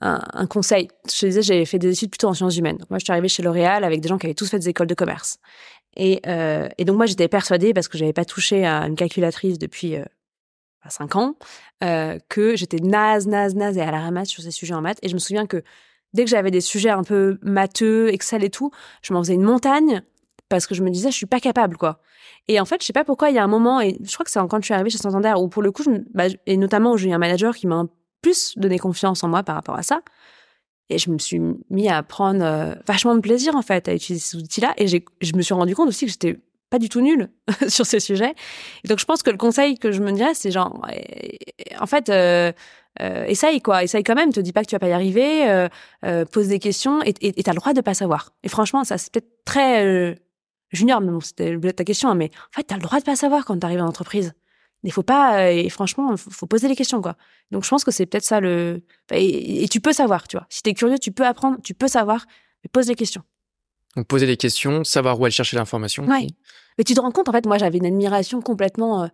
un, conseil. Je te disais, j'ai fait des études plutôt en sciences humaines. moi, je suis arrivée chez L'Oréal avec des gens qui avaient tous fait des écoles de commerce. Et, euh, donc moi, j'étais persuadée parce que j'avais pas touché à une calculatrice depuis euh, 5 ans, euh, que j'étais naze, naze, naze et à la ramasse sur ces sujets en maths. Et je me souviens que dès que j'avais des sujets un peu matheux, Excel et tout, je m'en faisais une montagne parce que je me disais je suis pas capable quoi. Et en fait, je sais pas pourquoi il y a un moment et je crois que c'est quand je suis arrivée chez Santander où pour le coup bah, et notamment où j'ai eu un manager qui m'a plus donné confiance en moi par rapport à ça. Et je me suis mis à prendre euh, vachement de plaisir en fait à utiliser ces outils-là et je me suis rendu compte aussi que j'étais pas du tout nulle sur ces sujets. Et donc je pense que le conseil que je me dirais, c'est genre, en fait, euh, euh, essaye quoi, essaye quand même. Te dis pas que tu vas pas y arriver, euh, euh pose des questions et t'as le droit de pas savoir. Et franchement, ça c'est peut-être très junior, mais bon, c'était ta question, hein, mais en fait, t'as le droit de pas savoir quand t'arrives en entreprise. Il faut pas, et franchement, faut, faut poser les questions, quoi. Donc, je pense que c'est peut-être ça le, et, et, tu peux savoir, tu vois. Si t'es curieux, tu peux apprendre, tu peux savoir, mais pose les questions. Donc poser les questions, savoir où aller chercher l'information. Oui. Mais tu te rends compte, en fait, moi j'avais une admiration complètement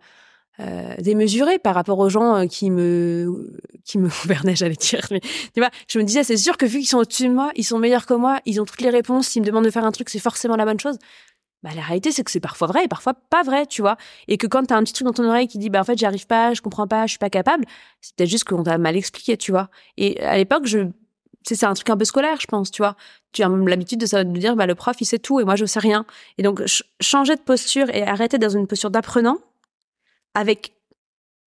euh, démesurée par rapport aux gens euh, qui me qui me gouvernaient, j'allais dire. Mais tu vois, je me disais, c'est sûr que vu qu'ils sont au-dessus de moi, ils sont meilleurs que moi, ils ont toutes les réponses. S'ils me demandent de faire un truc, c'est forcément la bonne chose. Bah, la réalité, c'est que c'est parfois vrai et parfois pas vrai, tu vois. Et que quand t'as un petit truc dans ton oreille qui dit, bah, en fait, j'y arrive pas, je comprends pas, je suis pas capable, c'est peut-être juste qu'on t'a mal expliqué, tu vois. Et à l'époque, je, c'est un truc un peu scolaire, je pense, tu vois. Tu as l'habitude de, de dire, bah, le prof, il sait tout et moi, je sais rien. Et donc, changer de posture et arrêter dans une posture d'apprenant avec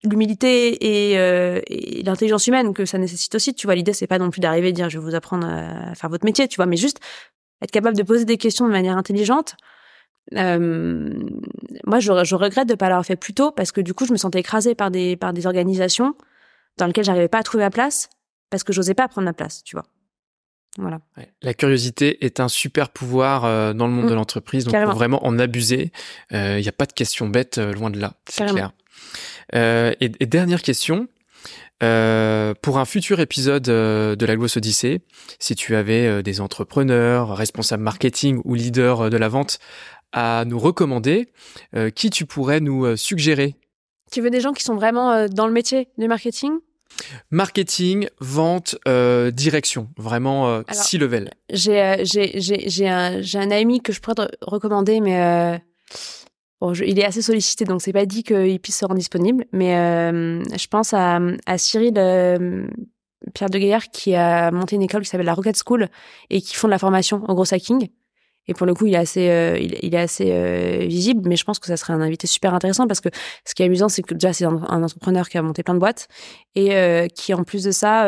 l'humilité et, euh, et l'intelligence humaine que ça nécessite aussi. Tu vois, l'idée, c'est pas non plus d'arriver et dire, je vais vous apprendre à faire votre métier, tu vois, mais juste être capable de poser des questions de manière intelligente. Euh, moi, je, je regrette de pas l'avoir fait plus tôt parce que du coup, je me sentais écrasée par des, par des organisations dans lesquelles j'arrivais pas à trouver ma place parce que j'osais pas prendre ma place, tu vois. Voilà. La curiosité est un super pouvoir euh, dans le monde mmh. de l'entreprise, donc faut vraiment en abuser. Il euh, n'y a pas de questions bêtes, euh, loin de là, c'est clair. Et, et, dernière question, pour un futur épisode de la Gloss Odyssée, si tu avais des entrepreneurs, responsables marketing ou leaders de la vente à nous recommander, qui tu pourrais nous suggérer? Tu veux des gens qui sont vraiment dans le métier du marketing? Marketing, vente, euh, direction, vraiment euh, six level. J'ai euh, j'ai un un ami que je pourrais te recommander, mais bon, il est assez sollicité, donc c'est pas dit qu'il puisse se rendre disponible. Mais je pense à, à Cyril Pierre de Gaillard qui a monté une école qui s'appelle la Rocket School et qui font de la formation au gros hacking. Et pour le coup, il est assez, euh, il, est assez euh, visible, mais je pense que ça serait un invité super intéressant parce que ce qui est amusant, c'est que déjà c'est un, entrepreneur qui a monté plein de boîtes et euh, qui, en plus de ça,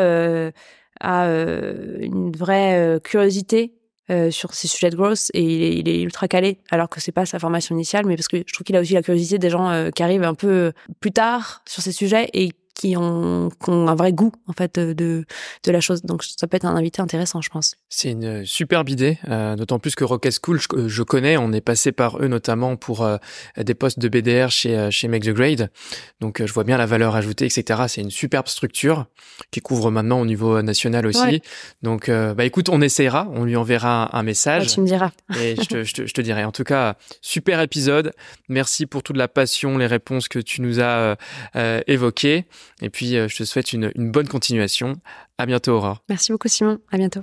a une vraie curiosité sur ces sujets de growth et il est, il est, ultra calé. Alors que c'est pas sa formation initiale mais parce que je trouve qu'il a aussi la curiosité des gens qui arrivent un peu plus tard sur ces sujets et qui ont, qui ont, un vrai goût en fait de, de la chose. Donc ça peut être un invité intéressant, je pense. C'est une superbe idée, euh, d'autant plus que Rocket School, je, je, connais, on est passé par eux notamment pour euh, des postes de BDR chez euh, chez Make the Grade. Donc euh, je vois bien la valeur ajoutée, etc. C'est une superbe structure qui couvre maintenant au niveau national aussi. Ouais. Donc euh, bah écoute, on essayera, on lui enverra un, message. Ouais, tu me diras. et je te, je, te, je te dirai. En tout cas, super épisode. Merci pour toute la passion, les réponses que tu nous as évoquées. Et puis, euh, je te souhaite une, bonne continuation. À bientôt, Aurore. Merci beaucoup, Simon. À bientôt.